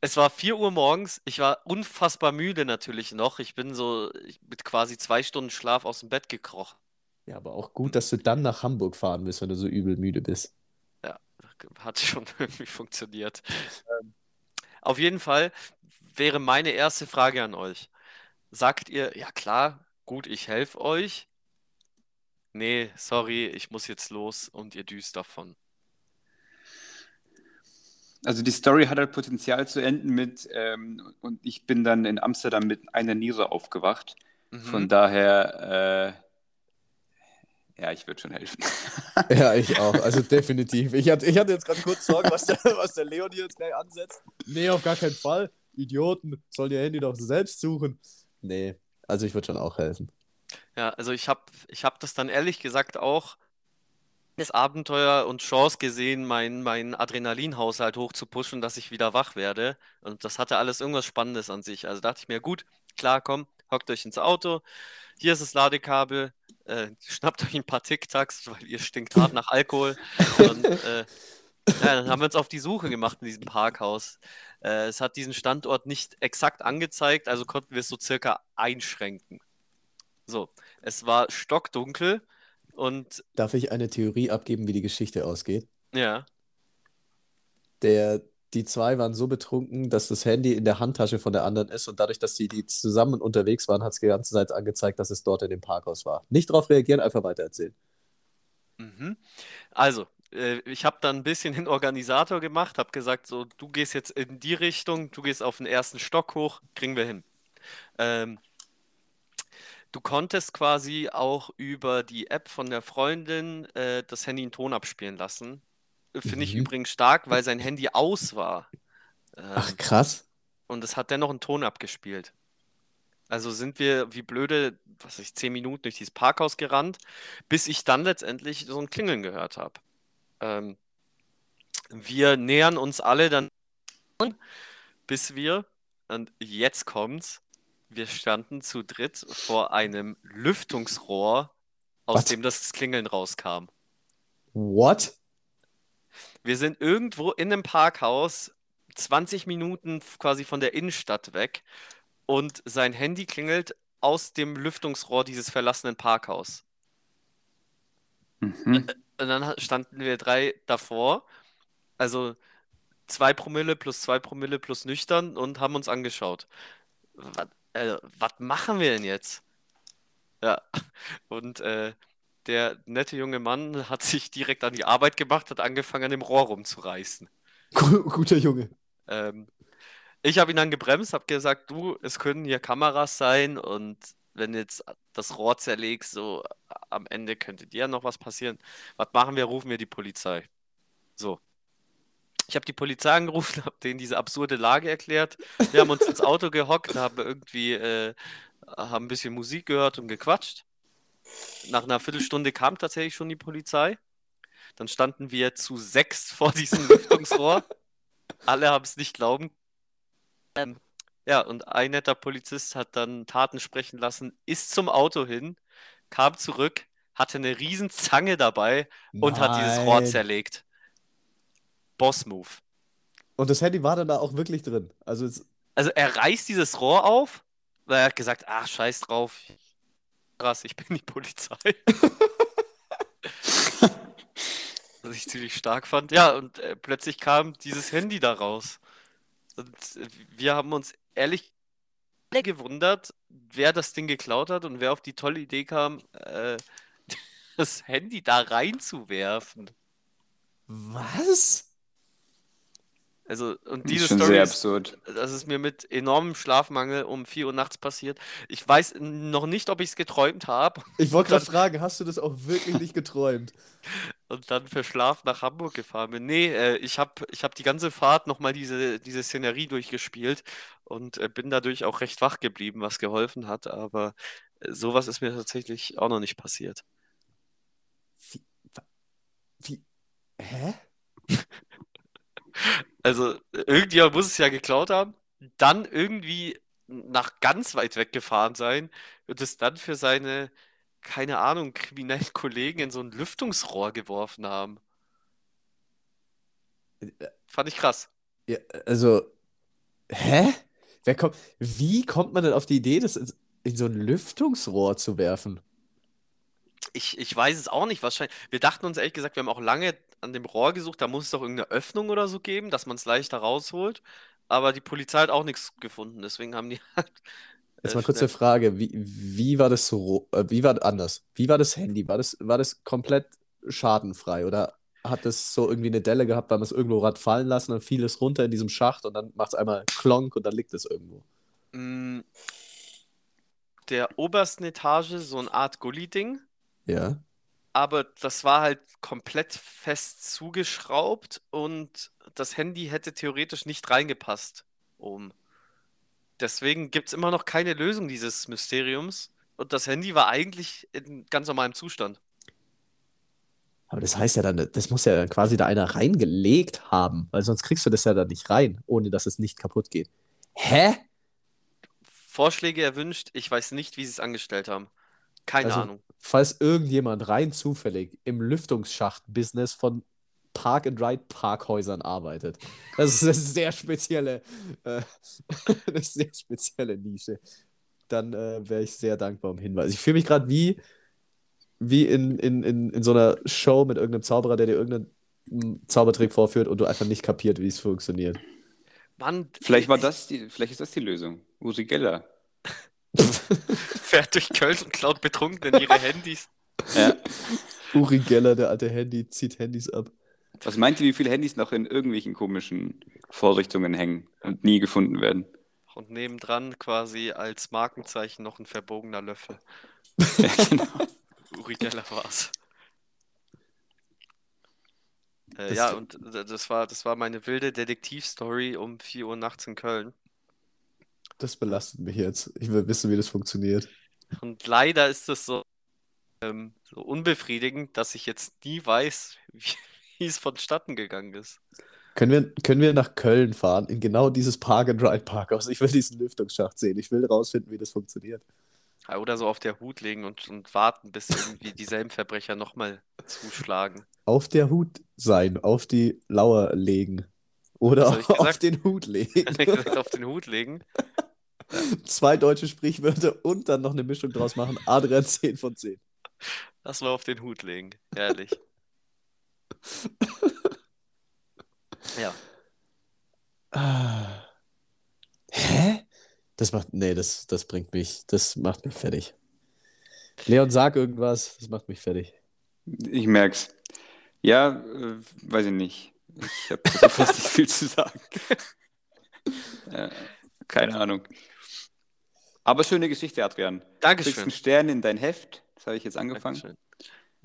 Es war 4 Uhr morgens, ich war unfassbar müde natürlich noch. Ich bin so mit quasi zwei Stunden Schlaf aus dem Bett gekrochen. Ja, aber auch gut, dass du dann nach Hamburg fahren willst, wenn du so übel müde bist. Ja, hat schon [LAUGHS] irgendwie funktioniert. Ähm, auf jeden Fall wäre meine erste Frage an euch. Sagt ihr, ja klar, gut, ich helfe euch. Nee, sorry, ich muss jetzt los und ihr düst davon. Also die Story hat halt Potenzial zu enden mit, ähm, und ich bin dann in Amsterdam mit einer Niere aufgewacht. Von Mhm. daher, äh, ja, ich würde schon helfen. [LAUGHS] Ja, ich auch. Also definitiv. Ich hatte, ich hatte jetzt gerade kurz Sorgen, was der, was der Leon hier jetzt gleich ansetzt. Nee, auf gar keinen Fall. Idioten, sollen ihr Handy doch selbst suchen. Nee, also ich würde schon auch helfen. Ja, also ich habe ich hab das dann ehrlich gesagt auch als Abenteuer und Chance gesehen, meinen mein Adrenalinhaushalt hochzupushen, dass ich wieder wach werde. Und das hatte alles irgendwas Spannendes an sich. Also dachte ich mir, gut, klar, komm, hockt euch ins Auto. Hier ist das Ladekabel. Äh, schnappt euch ein paar Tic-Tacs, weil ihr stinkt hart nach Alkohol. Und äh, [LAUGHS] ja, dann haben wir uns auf die Suche gemacht in diesem Parkhaus. Äh, es hat diesen Standort nicht exakt angezeigt, also konnten wir es so circa einschränken. So, es war stockdunkel und Darf ich eine Theorie abgeben, wie die Geschichte ausgeht? ja, Der, die zwei waren so betrunken, dass das Handy in der Handtasche von der anderen ist und dadurch, dass die, die zusammen unterwegs waren, hat es die ganze Zeit angezeigt, dass es dort in dem Parkhaus war. Nicht darauf reagieren, einfach weitererzählen. mhm. Also, ich habe dann ein bisschen den Organisator gemacht, habe gesagt, so, du gehst jetzt in die Richtung, du gehst auf den ersten Stock hoch, kriegen wir hin. Ähm, du konntest quasi auch über die App von der Freundin äh, das Handy in Ton abspielen lassen. Finde ich Mhm. übrigens stark, weil sein Handy aus war. Ach, Ähm, krass. und es hat dennoch einen Ton abgespielt. Also sind wir wie blöde, was weiß ich, zehn Minuten durch dieses Parkhaus gerannt, bis ich dann letztendlich so ein Klingeln gehört habe. Ähm, wir nähern uns alle dann, bis wir, und jetzt kommt's, wir standen zu dritt vor einem Lüftungsrohr, aus Was? dem das Klingeln rauskam. What? Wir sind irgendwo in einem Parkhaus, 20 Minuten quasi von der Innenstadt weg, und sein Handy klingelt aus dem Lüftungsrohr dieses verlassenen Parkhaus. Mhm. Und dann standen wir drei davor, also zwei Promille plus zwei Promille plus nüchtern und haben uns angeschaut. Was, äh, was machen wir denn jetzt? Ja, [LAUGHS] und äh, der nette junge Mann hat sich direkt an die Arbeit gemacht, hat angefangen, an dem Rohr rumzureißen. Gu- Guter Junge. Ähm, ich habe ihn dann gebremst, habe gesagt, du, es können hier Kameras sein und wenn du jetzt das Rohr zerlegst, so am Ende könnte dir noch was passieren. Was machen wir? Rufen wir die Polizei. So. Ich habe die Polizei angerufen, [LAUGHS] habe denen diese absurde Lage erklärt. Wir haben uns ins Auto gehockt, haben irgendwie äh, haben ein bisschen Musik gehört und gequatscht. Nach einer Viertelstunde kam tatsächlich schon die Polizei. Dann standen wir zu sechs vor diesem [LAUGHS] Lüftungsrohr. Alle haben es nicht glauben. Ähm, ja, und ein netter Polizist hat dann Taten sprechen lassen, ist zum Auto hin, kam zurück, hatte eine riesen Zange dabei und hat dieses Rohr Nein. zerlegt. Boss-Move. Und das Handy war dann da auch wirklich drin. Also Also er reißt dieses Rohr auf, weil er hat gesagt, ach, scheiß drauf. Krass, ich bin die Polizei. [LAUGHS] was ich ziemlich stark fand. Ja, und äh, plötzlich kam dieses Handy da raus. Und äh, wir haben uns ehrlich alle gewundert, wer das Ding geklaut hat und wer auf die tolle Idee kam, äh, [LAUGHS] das Handy da reinzuwerfen. Was? Also, und diese ist schon Story sehr ist, absurd. das ist mir mit enormem Schlafmangel um 4 Uhr nachts passiert. Ich weiß noch nicht, ob ich es geträumt habe Ich wollte gerade fragen, hast du das auch wirklich nicht geträumt? [LAUGHS] und dann verschlafen nach Hamburg gefahren bin. Nee, äh, ich habe ich hab die ganze Fahrt nochmal diese, diese Szenerie durchgespielt und äh, bin dadurch auch recht wach geblieben, was geholfen hat. Aber äh, sowas ist mir tatsächlich auch noch nicht passiert. Wie, wie, hä? [LAUGHS] Also, irgendjemand muss es ja geklaut haben, dann irgendwie nach ganz weit weg gefahren sein und es dann für seine, keine Ahnung, kriminellen Kollegen in so ein Lüftungsrohr geworfen haben. Fand ich krass. Ja, also, hä? Kommt, wie kommt man denn auf die Idee, das in so ein Lüftungsrohr zu werfen? Ich, ich weiß es auch nicht, wahrscheinlich. Wir dachten uns ehrlich gesagt, wir haben auch lange an dem Rohr gesucht, da muss es doch irgendeine Öffnung oder so geben, dass man es leichter rausholt. Aber die Polizei hat auch nichts gefunden, deswegen haben die [LAUGHS] halt. Jetzt äh, mal kurz eine Frage, wie, wie war das so, äh, wie war anders? Wie war das Handy? War das, war das komplett schadenfrei oder hat das so irgendwie eine Delle gehabt, weil man es irgendwo hat fallen lassen, dann fiel es runter in diesem Schacht und dann macht es einmal Klonk und dann liegt es irgendwo. Mm, der obersten Etage so eine Art Gully-Ding, Ja. aber das war halt komplett fest zugeschraubt und das Handy hätte theoretisch nicht reingepasst oben. Deswegen gibt es immer noch keine Lösung dieses Mysteriums und das Handy war eigentlich in ganz normalem Zustand. Aber das heißt ja dann, das muss ja quasi da einer reingelegt haben, weil sonst kriegst du das ja dann nicht rein, ohne dass es nicht kaputt geht. Hä? Vorschläge erwünscht, ich weiß nicht, wie sie es angestellt haben. Keine Also- Ahnung. Falls irgendjemand rein zufällig im Lüftungsschacht-Business von Park-and-Ride-Parkhäusern arbeitet. Das ist eine [LAUGHS] sehr spezielle, äh, [LAUGHS] eine sehr spezielle Nische. Dann äh, wäre ich sehr dankbar um Hinweis. Ich fühle mich gerade wie, wie in, in, in, in so einer Show mit irgendeinem Zauberer, der dir irgendeinen mm, Zaubertrick vorführt und du einfach nicht kapiert, wie es funktioniert. Mann, Vielleicht war [LAUGHS] das die, vielleicht ist das die Lösung. Uri Geller. Fährt durch Köln und klaut Betrunkenen ihre Handys. Ja. Uri Geller, der alte Handy, zieht Handys ab. Was meint ihr, wie viele Handys noch in irgendwelchen komischen Vorrichtungen hängen und nie gefunden werden? Und nebendran quasi als Markenzeichen noch ein verbogener Löffel. ja, genau. Uri Geller war's. Äh, ja, und das war, das war meine wilde Detektivstory um 4 Uhr nachts in Köln. Das belastet mich jetzt. Ich will wissen, wie das funktioniert. Und leider ist es so, ähm, so unbefriedigend, dass ich jetzt nie weiß, [LAUGHS] wie, wie es vonstatten gegangen ist. Können wir, können wir nach Köln fahren, in genau dieses Park-and-Ride-Parkhaus? Ich will diesen Lüftungsschacht sehen. Ich will rausfinden, wie das funktioniert. Oder so auf der Hut legen und, und warten, bis irgendwie dieselben Verbrecher nochmal zuschlagen. Auf der Hut sein, auf die Lauer legen. Oder [LAUGHS] [LAUGHS] auf den Hut legen. Auf den Hut legen. [LAUGHS] Zwei deutsche Sprichwörter und dann noch eine Mischung draus machen. Adrian [LAUGHS] 10 von 10. Lass mal auf den Hut legen. Herrlich. [LAUGHS] Ja. Ah. Hä? Das macht, nee, das, das bringt mich, das macht mich fertig. Leon, sag irgendwas, das macht mich fertig. Ich merk's. Ja, äh, weiß ich nicht. Ich habe fast nicht viel zu sagen. äh, keine Ahnung. Aber schöne Geschichte, Adrian. Du kriegst Dankeschön. einen Stern in dein Heft. Das habe ich jetzt angefangen. Dankeschön.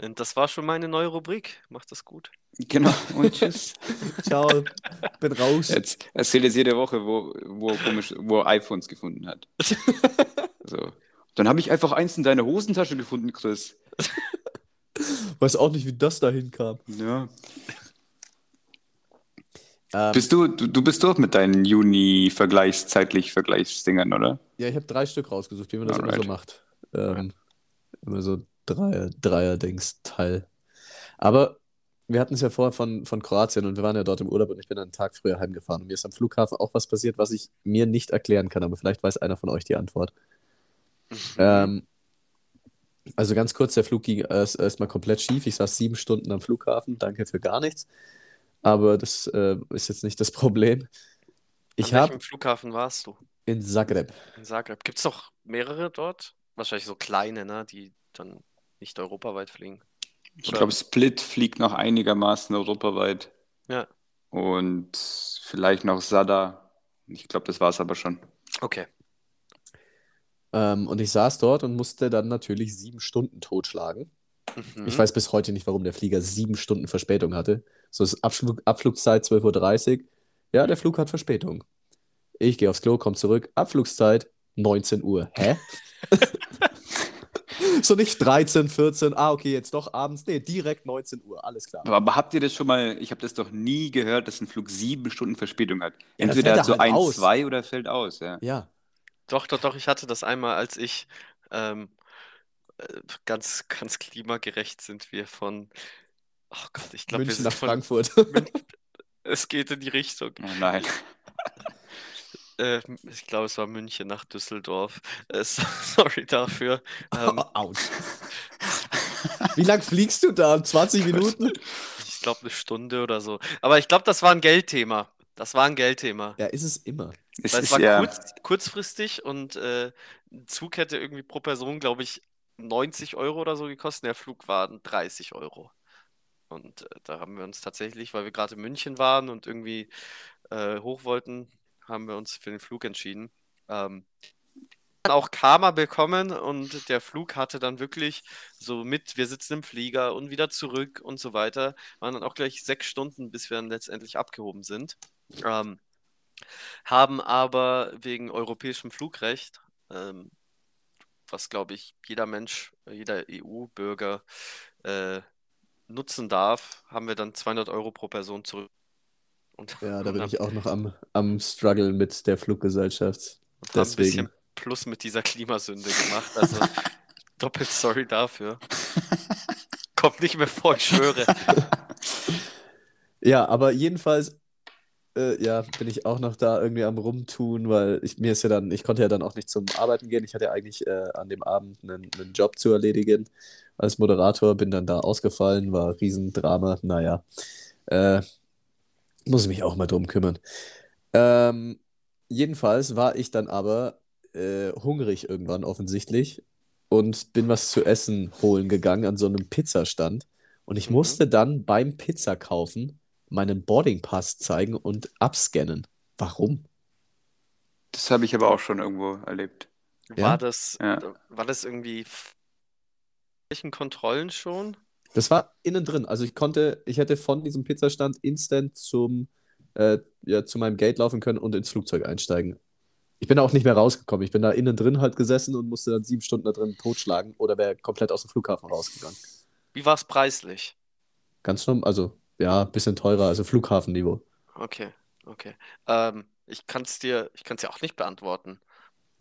Und das war schon meine neue Rubrik. Macht das gut. Genau. [LAUGHS] Und tschüss. Ciao, bin raus. Jetzt erzählt jetzt jede Woche, wo, wo, komisch, wo er iPhones gefunden hat. [LAUGHS] So. Dann habe ich einfach eins in deiner Hosentasche gefunden, Chris. Weiß auch nicht, wie das da hinkam. Ja. Ähm, Bist du, du, du bist durch mit deinen Juni-Vergleichs-, zeitlich Vergleichsdingern, oder? ja, ich habe drei Stück rausgesucht, wie man das immer so Alright. macht. Ähm, immer so Dreier, Dreier-Dings-Teil. Aber wir hatten es ja vorher von, von Kroatien und wir waren ja dort im Urlaub und ich bin einen Tag früher heimgefahren. Und mir ist am Flughafen auch was passiert, was ich mir nicht erklären kann, aber vielleicht weiß einer von euch die Antwort. Mhm. Ähm, Also ganz kurz, der Flug ging erst erstmal komplett schief. Ich saß sieben Stunden am Flughafen, danke für gar nichts. Aber das äh, ist jetzt nicht das Problem. Ich An habe welchem Flughafen warst du? in Zagreb, In Zagreb. Gibt es noch mehrere dort? Wahrscheinlich so kleine, ne? Die dann nicht europaweit fliegen. Ich glaube, Split fliegt noch einigermaßen europaweit. Ja. Und vielleicht noch Sada. Ich glaube, das war es aber schon. Okay. ähm, und ich saß dort und musste dann natürlich sieben Stunden totschlagen. Mhm. Ich weiß bis heute nicht, warum der Flieger sieben Stunden Verspätung hatte. So ist Abflug, Abflugszeit 12.30 Uhr. Ja, der Flug hat Verspätung. Ich gehe aufs Klo, komme zurück. Abflugszeit 19 Uhr. Hä? [LAUGHS] so nicht 13, 14. Ah, okay, jetzt doch abends. Nee, direkt 19 Uhr. Alles klar. Aber habt ihr das schon mal, ich habe das doch nie gehört, dass ein Flug sieben Stunden Verspätung hat. Ja, Entweder fällt hat so halt ein, aus. zwei oder fällt aus, ja. Ja. Doch, doch, doch, ich hatte das einmal, als ich ähm, äh, ganz, ganz klimagerecht sind wir von, oh Gott, ich glaube, wir München sind nach von, Frankfurt. [LAUGHS] es geht in die Richtung. Oh nein. [LAUGHS] Äh, ich glaube, es war München nach Düsseldorf. Äh, so- [LAUGHS] sorry dafür. Ähm, Autsch. Wie lang fliegst du da? 20 Minuten? ich glaube, eine Stunde oder so. Aber ich glaube, das war ein Geldthema. Das war ein Geldthema. Ja, ist es immer. Es Weil es war ja, kurz, kurzfristig und äh, ein Zug hätte irgendwie pro Person, glaube ich, 90 Euro oder so gekostet. Der Flug war 30 Euro. Und äh, da haben wir uns tatsächlich, weil wir gerade in München waren und irgendwie äh, hoch wollten, haben wir uns für den Flug entschieden. Ähm, auch Karma bekommen und der Flug hatte dann wirklich so mit, wir sitzen im Flieger und wieder zurück und so weiter, waren dann auch gleich sechs Stunden, bis wir dann letztendlich abgehoben sind. Ähm, haben aber wegen europäischem Flugrecht, ähm, was glaube ich jeder Mensch, jeder EU-Bürger äh, nutzen darf, haben wir dann 200 Euro pro Person zurück. Und, Ja, da [LAUGHS] bin ich auch noch am, am Struggle mit der Fluggesellschaft. und haben ein Deswegen. bisschen Plus mit dieser Klimasünde [LAUGHS] gemacht. Also doppelt sorry dafür. [LAUGHS] Kommt nicht mehr vor, ich schwöre. Ja, aber jedenfalls, äh, ja, bin ich auch noch da irgendwie am Rumtun, weil ich mir ist ja dann, ich konnte ja dann auch nicht zum Arbeiten gehen. Ich hatte ja eigentlich äh, an dem Abend einen, einen Job zu erledigen als Moderator, bin dann da ausgefallen, war Riesendrama. Naja, äh, muss ich mich auch mal drum kümmern. Ähm, jedenfalls war ich dann aber äh, hungrig irgendwann offensichtlich und bin was zu essen holen gegangen an so einem Pizzastand. Und ich Mhm. musste dann beim Pizza kaufen meinen Boardingpass zeigen und abscannen. Warum? das habe ich aber auch schon irgendwo erlebt. War Ja? das, Ja. war das irgendwie welchen Kontrollen schon? Das war innen drin. Also ich konnte, ich hätte von diesem Pizzastand instant zum, äh, ja, zu meinem Gate laufen können und ins Flugzeug einsteigen. Ich bin da auch nicht mehr rausgekommen. Ich bin da innen drin halt gesessen und musste dann sieben Stunden da drin totschlagen oder wäre komplett aus dem Flughafen rausgegangen. Wie war es preislich? Ganz normal, also ja, bisschen teurer, also Flughafenniveau. Okay, okay. Ähm, ich kann es dir, ich kann es dir auch nicht beantworten.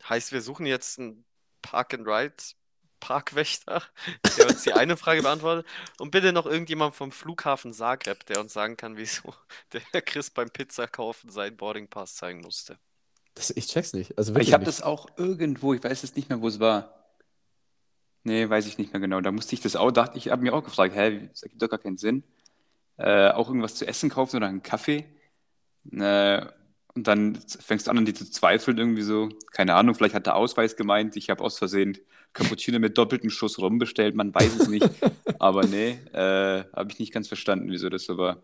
Heißt, wir suchen jetzt einen Park-and-Ride-Parkwächter, der uns die eine Frage [LAUGHS] beantwortet. Und bitte noch irgendjemand vom Flughafen Zagreb, der uns sagen kann, wieso [LAUGHS] der Chris beim Pizza kaufen seinen Boardingpass zeigen musste. Das, ich check's nicht. Also ich habe das auch irgendwo, ich weiß jetzt nicht mehr, wo es war. Nee, weiß ich nicht mehr genau. Da musste ich das auch, dachte ich, habe mir auch gefragt, hä, das ergibt doch gar keinen Sinn. Äh, auch irgendwas zu essen kaufen oder einen Kaffee. Äh, und dann fängst du an, an die zu zweifeln, irgendwie so, keine Ahnung, vielleicht hat der Ausweis gemeint, ich habe aus Versehen Cappuccino mit doppeltem Schuss rum bestellt, man weiß es nicht. [LAUGHS] Aber nee, äh, habe ich nicht ganz verstanden, wieso das so war.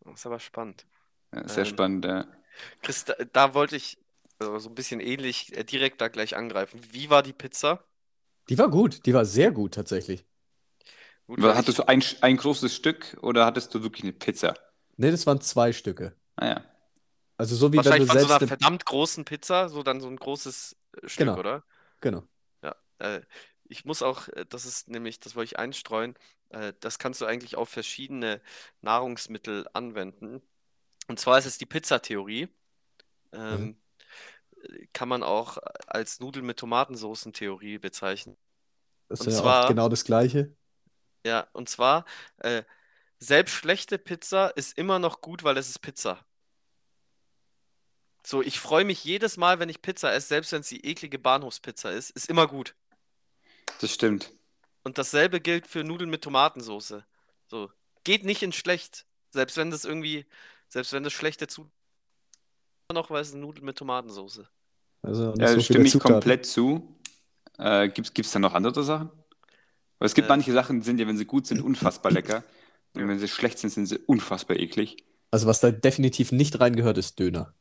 Das ist aber spannend. Ja, sehr Ähm, spannend, ja. Chris, da, da wollte ich äh, so ein bisschen ähnlich äh, direkt da gleich angreifen. Wie war die Pizza? Die war gut, die war sehr gut tatsächlich. Gut, Hattest ich, du ein, ein großes Stück oder hattest du wirklich eine Pizza? Ne, das waren zwei Stücke. Ah ja. Also so wie wenn du wahrscheinlich von so selbst einer eine, verdammt großen Pizza, so dann so ein großes äh, Stück, Genau. oder? genau. Ja. Äh, ich muss auch, äh, das ist nämlich, das wollte ich einstreuen, äh, das kannst du eigentlich auf verschiedene Nahrungsmittel anwenden. Und zwar ist es die Pizzatheorie. Ähm, äh, Kann man auch als Nudeln mit Tomatensoßen-Theorie bezeichnen. Das Und ist ja zwar- auch genau das Gleiche. Ja, und zwar, äh, selbst schlechte Pizza ist immer noch gut, weil es ist Pizza. So, ich freue mich jedes Mal, wenn ich Pizza esse, selbst wenn es die eklige Bahnhofspizza ist, ist immer gut. Das stimmt. Und dasselbe gilt für Nudeln mit Tomatensauce. So, geht nicht in schlecht. Selbst wenn das irgendwie, selbst wenn das schlechte zu noch, weil es Nudeln mit Tomatensauce. Also Ja, so stimme ich komplett zu. Äh, gibt es da noch andere Sachen? Weil es gibt Äh. manche Sachen, die sind ja, wenn sie gut sind, unfassbar lecker. [CLEARS THROAT] Und wenn sie schlecht sind, sind sie unfassbar eklig. Also was da definitiv nicht reingehört, ist Döner.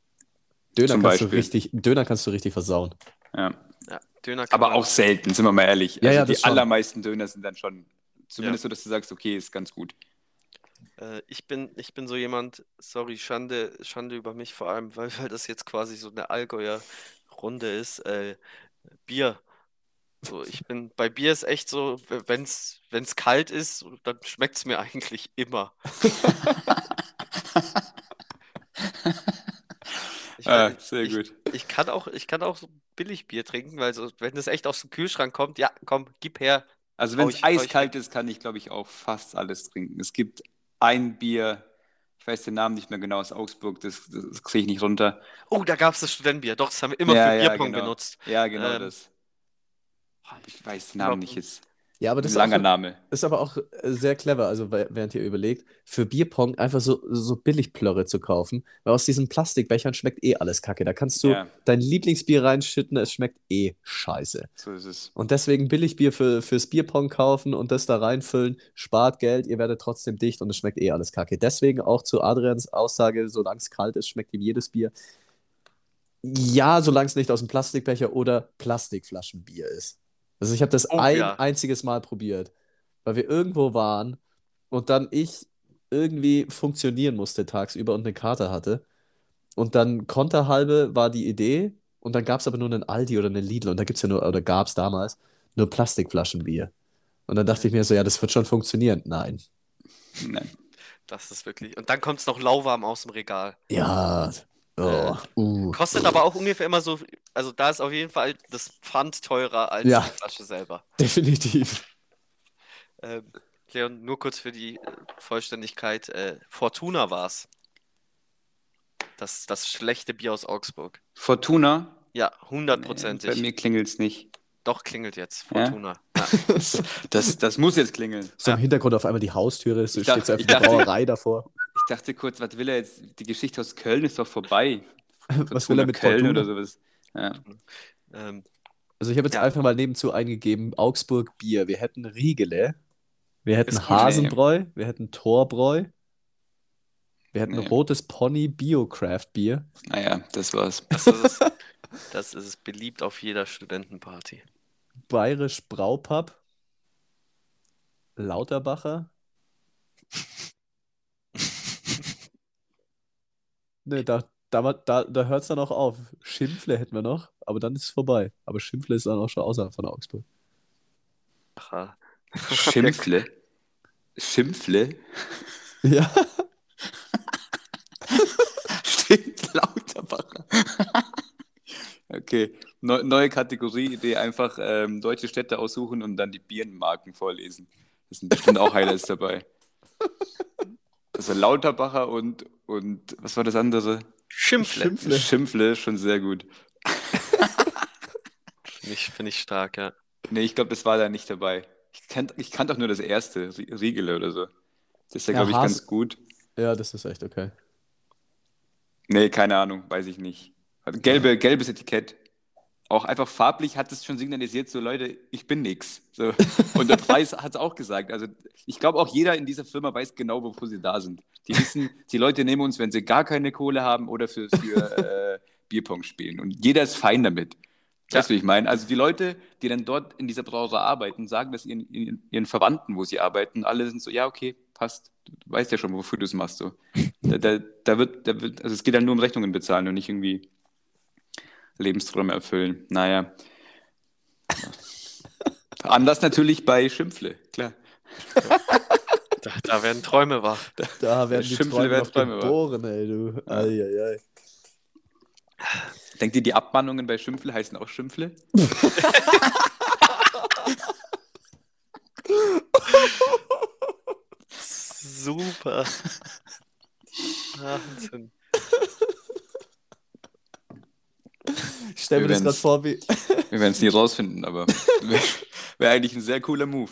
Döner Zum kannst du richtig, Döner kannst du richtig versauen. Ja. Ja, Döner kann Aber auch selten, sind wir mal ehrlich. Ja, Also ja, die allermeisten Döner sind dann schon, zumindest so, dass du sagst, okay, ist ganz gut. Äh, ich bin, ich bin so jemand, sorry, Schande, Schande über mich, vor allem, weil, weil das jetzt quasi so eine Allgäuer Runde ist. Äh, Bier. So, ich bin, bei Bier ist echt so, wenn es kalt ist, dann schmeckt es mir eigentlich immer. Ich, Ah, sehr ich, gut. ich kann auch, ich kann auch so Billigbier trinken, weil so, wenn es echt aus dem Kühlschrank kommt, ja, komm, gib her. Also wenn es eiskalt ist, kann ich, glaube ich, auch fast alles trinken. Es gibt ein Bier, ich weiß den Namen nicht mehr genau, aus Augsburg, das, das kriege ich nicht runter. Oh, da gab es das Studentenbier. Doch, das haben wir immer Ja, für ja, Bierpong genau. benutzt. Ja, genau Ähm, das. Ich weiß den Namen nicht jetzt. Ja, aber das Ein ist langer auch, Name. ist aber auch äh, sehr clever, also während ihr überlegt, für Bierpong einfach so, so Billigplörre zu kaufen, weil aus diesen Plastikbechern schmeckt eh alles kacke. Da kannst du Ja. dein Lieblingsbier reinschütten, es schmeckt eh scheiße. So ist es. Und deswegen Billigbier für, fürs Bierpong kaufen und das da reinfüllen, spart Geld, ihr werdet trotzdem dicht und es schmeckt eh alles kacke. Deswegen auch zu Adrians Aussage, solange es kalt ist, schmeckt ihm jedes Bier. Ja, solange es nicht aus dem Plastikbecher oder Plastikflaschenbier ist. Also ich habe das Oh, ein ja. einziges Mal probiert, weil wir irgendwo waren und dann ich irgendwie funktionieren musste tagsüber und eine Karte hatte. Und dann Konterhalbe war die Idee und dann gab es aber nur einen Aldi oder einen Lidl und da gibt es ja nur, oder gab es damals, nur Plastikflaschenbier. Und dann dachte ich mir so, ja, das wird schon funktionieren. Nein. Nein. Das ist wirklich. Und dann kommt es noch lauwarm aus dem Regal. Ja. Oh, uh. Kostet aber auch ungefähr immer so. Also da ist auf jeden Fall das Pfand teurer als Ja. die Flasche selber. Definitiv. Ähm, Leon, nur kurz für die äh, Vollständigkeit. Äh, Fortuna war es. Das, das schlechte Bier aus Augsburg. Fortuna? Ja, Nee, hundertprozentig. bei mir klingelt es nicht. Doch, klingelt jetzt. Ja? Fortuna. Ja. Das, [LAUGHS] das, das muss jetzt klingeln. So im Hintergrund auf einmal die Haustüre, Ich steht so einfach dachte- Brauerei davor. Ich dachte kurz, was will er jetzt? Die Geschichte aus Köln ist doch vorbei. [LAUGHS] Was will er mit Köln Fortuna? oder sowas? Ja. Ähm, Also ich habe jetzt Ja. einfach mal nebenzu eingegeben, Augsburg Bier. Wir hätten Riegele, wir hätten Ist gut, Hasenbräu, wir hätten Torbräu, wir hätten Nee. Rotes Pony Bio Craft Bier. Naja, das war's. [LAUGHS] das, ist das ist beliebt auf jeder Studentenparty. Bayerisch Braupub, Lauterbacher. Ne, da, da, da, da hört es dann auch auf. Schimpfle hätten wir noch, aber dann ist es vorbei. Aber Schimpfle ist dann auch schon außerhalb von Augsburg. Aha. Schimpfle. [LAUGHS] Schimpfle? Ja, [LAUGHS] Stimmt, Lauterbacher. Okay, Neu neue Kategorie, Idee, einfach ähm, deutsche Städte aussuchen und dann die Bierenmarken vorlesen. Das sind bestimmt auch Highlights dabei. [LAUGHS] Also Lauterbacher und, und was war das andere? Schimpfle. Schimpfle. Schimpfle, schon sehr gut. [LAUGHS] Finde ich, find ich stark, ja. Nee, ich glaube, das war da nicht dabei. Ich kannte ich kannt auch nur das erste, Rie- Riegele oder so. Das ist ja, Ja, glaube ich, ganz gut. ja, das ist echt okay. Nee, keine Ahnung, weiß ich nicht. Gelbe, gelbes Etikett. Auch einfach farblich hat es schon signalisiert, so Leute, ich bin nix. So. Und der Preis hat es auch gesagt. Also ich glaube auch jeder in dieser Firma weiß genau, wofür sie da sind. Die wissen, die Leute nehmen uns, wenn sie gar keine Kohle haben oder für, für äh, Bierpong spielen. Und jeder ist fein damit. Ja. Weißt du, wie ich meine? Also die Leute, die dann dort in dieser Brauerei arbeiten, sagen das ihren, ihren, ihren Verwandten, wo sie arbeiten. Alle sind so, ja, okay, passt. Du weißt ja schon, wofür du es machst. So. Da, da, da wird, da wird, also es geht dann nur um Rechnungen bezahlen und nicht irgendwie Lebensträume erfüllen. Naja. Anders natürlich bei Schimpfle, klar. Da, da werden Träume wahr. Da werden die Schimpfle Träume werden noch Träume wahr. geboren, ey, du. Ja. Eieiei. Denkt ihr, die Abmahnungen bei Schimpfle heißen auch Schimpfle? Super. Wahnsinn. Ich stelle mir das gerade vor, wie, Wir werden es nie rausfinden, aber [LAUGHS] wäre wär eigentlich ein sehr cooler Move.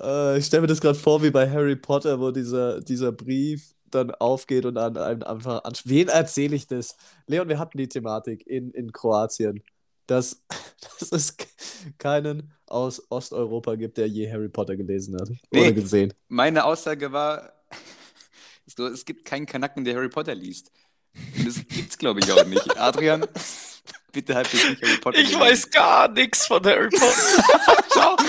Äh, ich stelle mir das gerade vor, wie bei Harry Potter, wo dieser, dieser Brief dann aufgeht und an einem einfach an. Wen erzähle ich das? Leon, wir hatten die Thematik in, in Kroatien, dass, [LAUGHS] dass es keinen aus Osteuropa gibt, der je Harry Potter gelesen hat Nee. oder gesehen. Meine Aussage war, [LAUGHS] es gibt keinen Kanacken, der Harry Potter liest. Und das gibt's, glaube ich, auch nicht. Adrian, [LAUGHS] bitte halt jetzt nicht Harry Potter. Ich weiß gar nichts von Harry Potter. Ciao. [LAUGHS]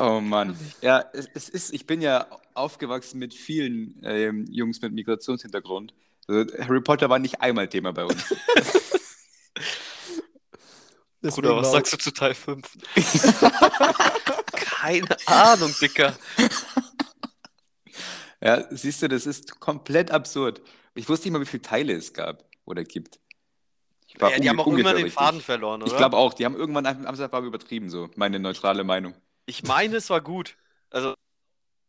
Oh Mann. Ja, es, es ist, ich bin ja aufgewachsen mit vielen ähm, Jungs mit Migrationshintergrund. Also, Harry Potter war nicht einmal Thema bei uns. [LAUGHS] Bruder, was sagst du zu Teil 5? Keine Ahnung, Dicker. Ja, siehst du, das ist komplett absurd. Ich wusste nicht mal, wie viele Teile es gab oder gibt. Ich Ja, die haben auch ungefähr den. Faden verloren, oder? Ich glaube auch, die haben irgendwann einfach haben übertrieben, so meine neutrale Meinung. Ich meine, es war gut. Also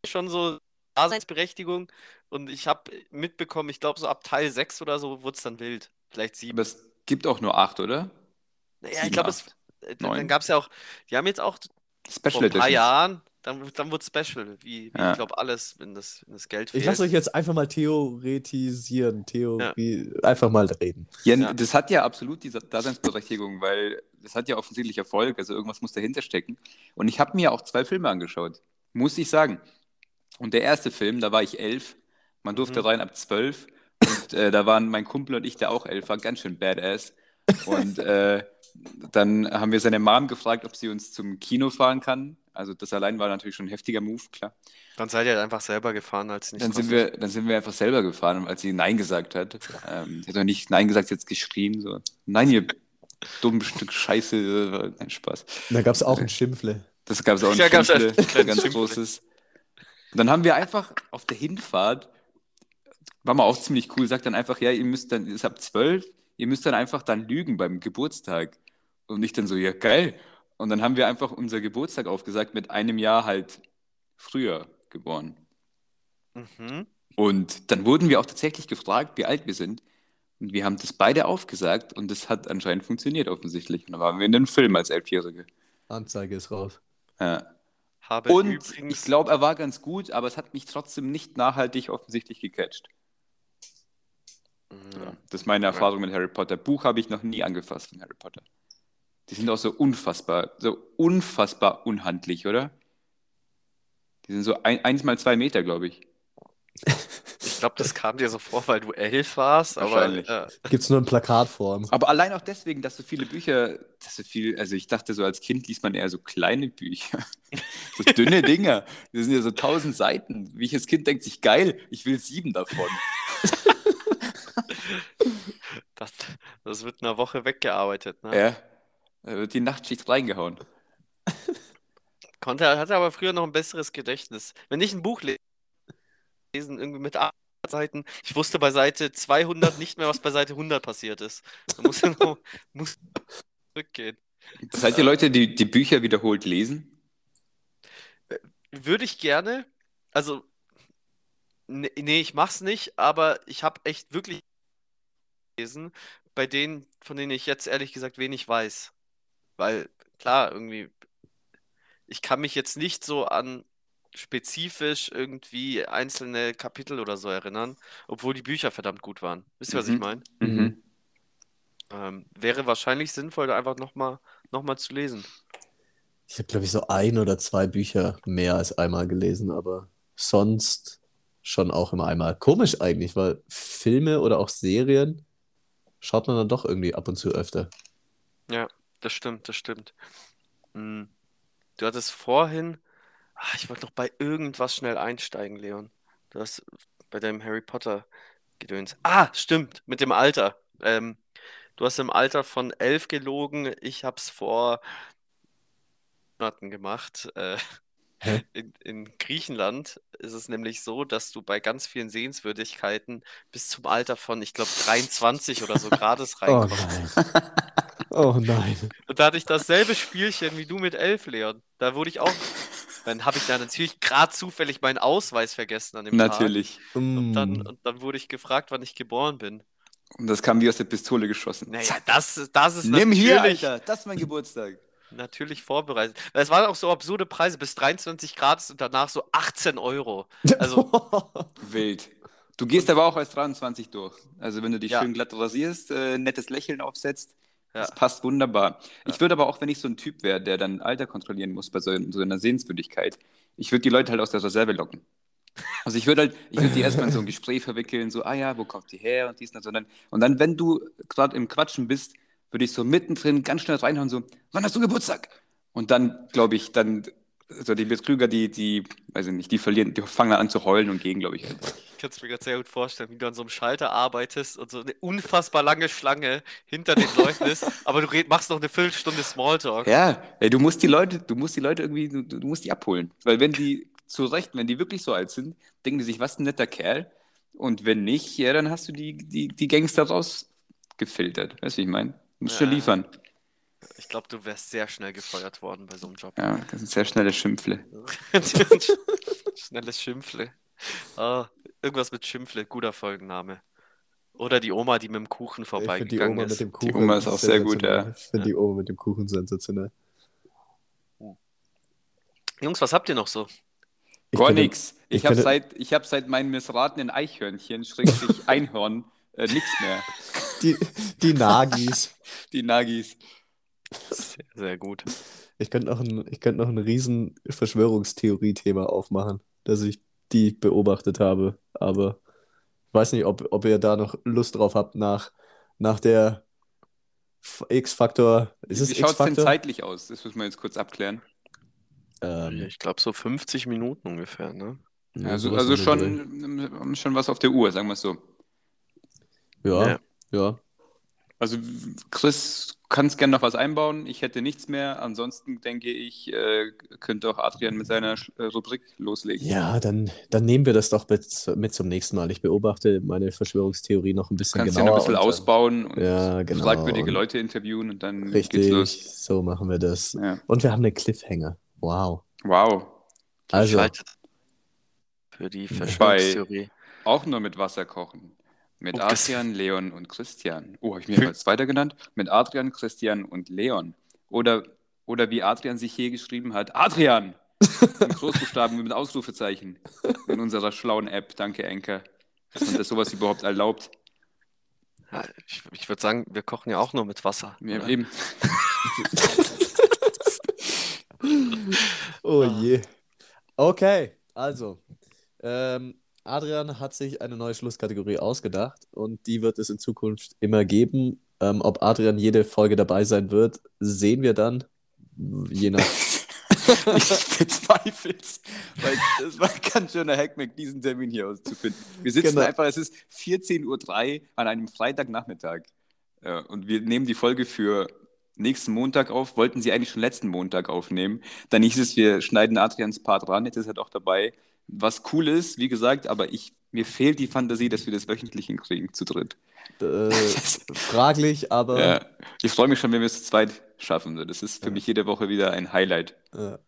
schon so Daseinsberechtigung und ich habe mitbekommen, ich glaube so ab Teil 6 oder so wurde es dann wild. Vielleicht 7. Aber es gibt auch nur acht, oder? Naja, ich sieben, glaube, es acht, äh, dann gab es ja auch, die haben jetzt auch Special vor ein paar Editions. Jahren, dann, dann wurde Special, wie, wie Ja. ich glaube alles, wenn das, wenn das Geld Ich fehlt. lasse euch jetzt einfach mal theoretisieren, Theorie, einfach mal reden. Ja, Ja. das hat ja absolut diese Daseinsberechtigung, weil das hat ja offensichtlich Erfolg, also irgendwas muss dahinter stecken. Und ich habe mir auch zwei Filme angeschaut, muss ich sagen. Und der erste Film, da war ich elf, man durfte Mhm. rein ab zwölf. Und äh, da waren mein Kumpel und ich, der auch elf war, ganz schön badass. Und äh, dann haben wir seine Mom gefragt, ob sie uns zum Kino fahren kann. Also das allein war natürlich schon ein heftiger Move, klar. Dann seid ihr halt einfach selber gefahren, als nicht Dann sind, wir, dann sind wir einfach selber gefahren, als sie Nein gesagt hat. Ähm, sie hat doch nicht Nein gesagt, sie hat jetzt geschrien. So. Nein, ihr dummes Stück Scheiße. äh, Nein, Spaß. Da gab es auch ein Schimpfle. Das gab es auch ein Ja, gab's Schimpfle, ein kleines ganz Schimpfle. großes. Und dann haben wir einfach auf der Hinfahrt, war mal auch ziemlich cool, sagt dann einfach, ja, ihr müsst dann, ist ab zwölf, ihr müsst dann einfach dann lügen beim Geburtstag. Und ich dann so, ja, geil. Und dann haben wir einfach unser Geburtstag aufgesagt mit einem Jahr halt früher geboren. Mhm. Und dann wurden wir auch tatsächlich gefragt, wie alt wir sind. Und wir haben das beide aufgesagt und das hat anscheinend funktioniert offensichtlich. Und dann waren wir in dem Film als Elfjährige. Anzeige ist raus. Ja. Habe Und übrigens. ich glaube, er war ganz gut, aber es hat mich trotzdem nicht nachhaltig offensichtlich gecatcht. Mhm. Ja, das ist meine Erfahrung mit Harry Potter. Buch habe ich noch nie angefasst von Harry Potter. Die sind auch so unfassbar, so unfassbar unhandlich, oder? Die sind so ein, eins mal zwei Meter, glaube ich. Ich glaube, das kam dir so vor, weil du elf warst, aber Wahrscheinlich. äh, Gibt es nur in Plakatform. Aber allein auch deswegen, dass so viele Bücher, dass so viel, also ich dachte so als Kind liest man eher so kleine Bücher, [LAUGHS] so dünne Dinger. Das sind ja so tausend Seiten. Wie ich als Kind denkt sich geil, ich will sieben davon. [LAUGHS] das, das wird in einer Woche weggearbeitet. Ne? Ja, die Nachtschicht reingehauen. [LAUGHS] Konnte, hatte aber früher noch ein besseres Gedächtnis. Wenn ich ein Buch le- lesen, irgendwie mit acht Seiten, ich wusste bei Seite 200 nicht mehr, was bei Seite 100 passiert ist. Da muss ich noch, [LAUGHS] muss zurückgehen. Seid ihr Leute, die die Bücher wiederholt lesen? Würde ich gerne, also, nee, nee, ich mach's nicht, aber ich habe echt wirklich gelesen, bei denen, von denen ich jetzt ehrlich gesagt wenig weiß. Weil, klar, irgendwie, ich kann mich jetzt nicht so an spezifisch irgendwie einzelne Kapitel oder so erinnern, obwohl die Bücher verdammt gut waren. Wisst ihr, was ich Mhm. meine? Mhm. Ähm, wäre wahrscheinlich sinnvoll, da einfach nochmal noch mal zu lesen. Ich habe, glaube ich, so ein oder zwei Bücher mehr als einmal gelesen, aber sonst schon auch immer einmal. Komisch eigentlich, weil Filme oder auch Serien schaut man dann doch irgendwie ab und zu öfter. Ja, das stimmt, das stimmt. Hm. Du hattest vorhin, ah, ich wollte noch bei irgendwas schnell einsteigen, Leon. Du hast bei deinem Harry Potter Gedöns. Ah, stimmt, mit dem Alter. Ähm, du hast im Alter von elf gelogen. Ich habe es vor Monaten gemacht. Äh, [LAUGHS] in, in Griechenland ist es nämlich so, dass du bei ganz vielen Sehenswürdigkeiten bis zum Alter von, ich glaube, 23 oder so Grades Oh reinkommst. nein. [LAUGHS] Oh nein. Und da hatte ich dasselbe Spielchen wie du mit elf, Leon. Da wurde ich auch. Dann habe ich da natürlich gerade zufällig meinen Ausweis vergessen an dem Natürlich. Tag. Und dann, Mm. und dann wurde ich gefragt, wann ich geboren bin. Und das kam wie aus der Pistole geschossen. Naja, das, das ist Nimm hier, natürlich. Alter, das ist mein Geburtstag. natürlich vorbereitet. Es waren auch so absurde Preise, bis 23 Grad und danach so 18 Euro. Also, [LAUGHS] Wild. Du gehst aber auch als 23 durch. Also wenn du dich Ja. schön glatt rasierst, äh, nettes Lächeln aufsetzt, das Ja. passt wunderbar. Ja. Ich würde aber auch, wenn ich so ein Typ wäre, der dann Alter kontrollieren muss bei so, so einer Sehenswürdigkeit, ich würde die Leute halt aus der Reserve locken. Also ich würde halt, ich würde die erstmal in so ein Gespräch verwickeln, so, ah ja, wo kommt die her und dies und das. Und dann, und dann wenn du gerade im Quatschen bist, würde ich so mittendrin ganz schnell reinhauen, so, wann hast du Geburtstag? Und dann, glaube ich, dann, so die Betrüger, die, die, weiß ich nicht, die verlieren, die fangen dann an zu heulen und gehen, glaube ich. einfach. ich kann es mir gerade sehr gut vorstellen, wie du an so einem Schalter arbeitest und so eine unfassbar lange Schlange hinter den Leuten ist, [LAUGHS] aber du red, machst noch eine Viertelstunde Smalltalk. Ja, ey, du musst die Leute, du musst die Leute irgendwie, du, du musst die abholen. Weil wenn die zu Recht, wenn die wirklich so alt sind, denken die sich, was ein netter Kerl. Und wenn nicht, ja, dann hast du die, die, die Gangster rausgefiltert. Weißt du, wie ich meine? Du musst schon Ja. liefern. Ich glaube, du wärst sehr schnell gefeuert worden bei so einem Job. Ja, das sind sehr schnelle Schimpfle. [LAUGHS] Schnelles Schimpfle. Ah, irgendwas mit Schimpfle, guter Folgenname. Oder die Oma, die mit dem Kuchen Ich finde die vorbeigegangen Oma ist. mit dem Kuchen Oma ist auch sehr gut, ja. Ich finde die Oma mit dem Kuchen sensationell. Jungs, was habt ihr noch so? Ich Gar nichts. ich Ich habe könnte- seit, ich hab seit meinem missratenen Eichhörnchen, Schrägstrich [LAUGHS] Einhorn, äh, nichts mehr. Die, die Nagis. [LAUGHS] Die Nagis. Sehr, sehr gut. Ich könnte noch ein, ich könnte noch ein riesen Verschwörungstheorie-Thema aufmachen, das ich die beobachtet habe. Aber ich weiß nicht, ob, ob ihr da noch Lust drauf habt nach, nach der X-Faktor. Ist es Wie schaut es denn zeitlich aus? Das müssen wir jetzt kurz abklären. Ähm, Ich glaube, so 50 Minuten ungefähr, ne? ja, Also, also schon, schon was auf der Uhr, sagen wir es so. Ja, Ja. ja. Also Chris kannst gerne noch was einbauen. Ich hätte nichts mehr. Ansonsten denke ich, äh, könnte auch Adrian mit seiner äh, Rubrik loslegen. Ja, dann, dann nehmen wir das doch mit, mit zum nächsten Mal. Ich beobachte meine Verschwörungstheorie noch ein Du bisschen kannst ja noch genauer. ein bisschen ausbauen und Ja, genau. fragwürdige Leute interviewen und dann geht's Richtig, los. so machen wir das. Ja. Und wir haben einen Cliffhanger. Wow. Wow. Also, für die Verschwörungstheorie. Auch nur mit Wasser kochen. Mit Oh, das- Adrian, Leon und Christian. Oh, habe ich mir als zweiter genannt? Mit Adrian, Christian und Leon. Oder, oder wie Adrian sich hier geschrieben hat, Adrian! [LAUGHS] In Großbuchstaben mit Ausrufezeichen. In unserer schlauen App. Danke, Enker. Dass man das sowas überhaupt erlaubt. Ja, ich ich würde sagen, wir kochen ja auch nur mit Wasser. Ja, oder? eben. [LAUGHS] oh je. Okay, also. Ähm, Adrian hat sich eine neue Schlusskategorie ausgedacht und die wird es in Zukunft immer geben. Ähm, ob Adrian jede Folge dabei sein wird, sehen wir dann. Je nach. [LAUGHS] Ich bezweifle es, weil das war ein ganz schöner Hackmack, diesen Termin hier auszufinden. Wir sitzen Genau. einfach, es ist 14.03 Uhr an einem Freitagnachmittag äh, und wir nehmen die Folge für nächsten Montag auf, wollten sie eigentlich schon letzten Montag aufnehmen. Dann hieß es, wir schneiden Adrians Part ran, jetzt ist er doch dabei. Was cool ist, wie gesagt, aber ich, mir fehlt die Fantasie, dass wir das wöchentlich hinkriegen, zu dritt. Äh, [LAUGHS] fraglich, aber. Ja, ich freue mich schon, wenn wir es zu zweit schaffen. Das ist für Ja. mich jede Woche wieder ein Highlight. Ja,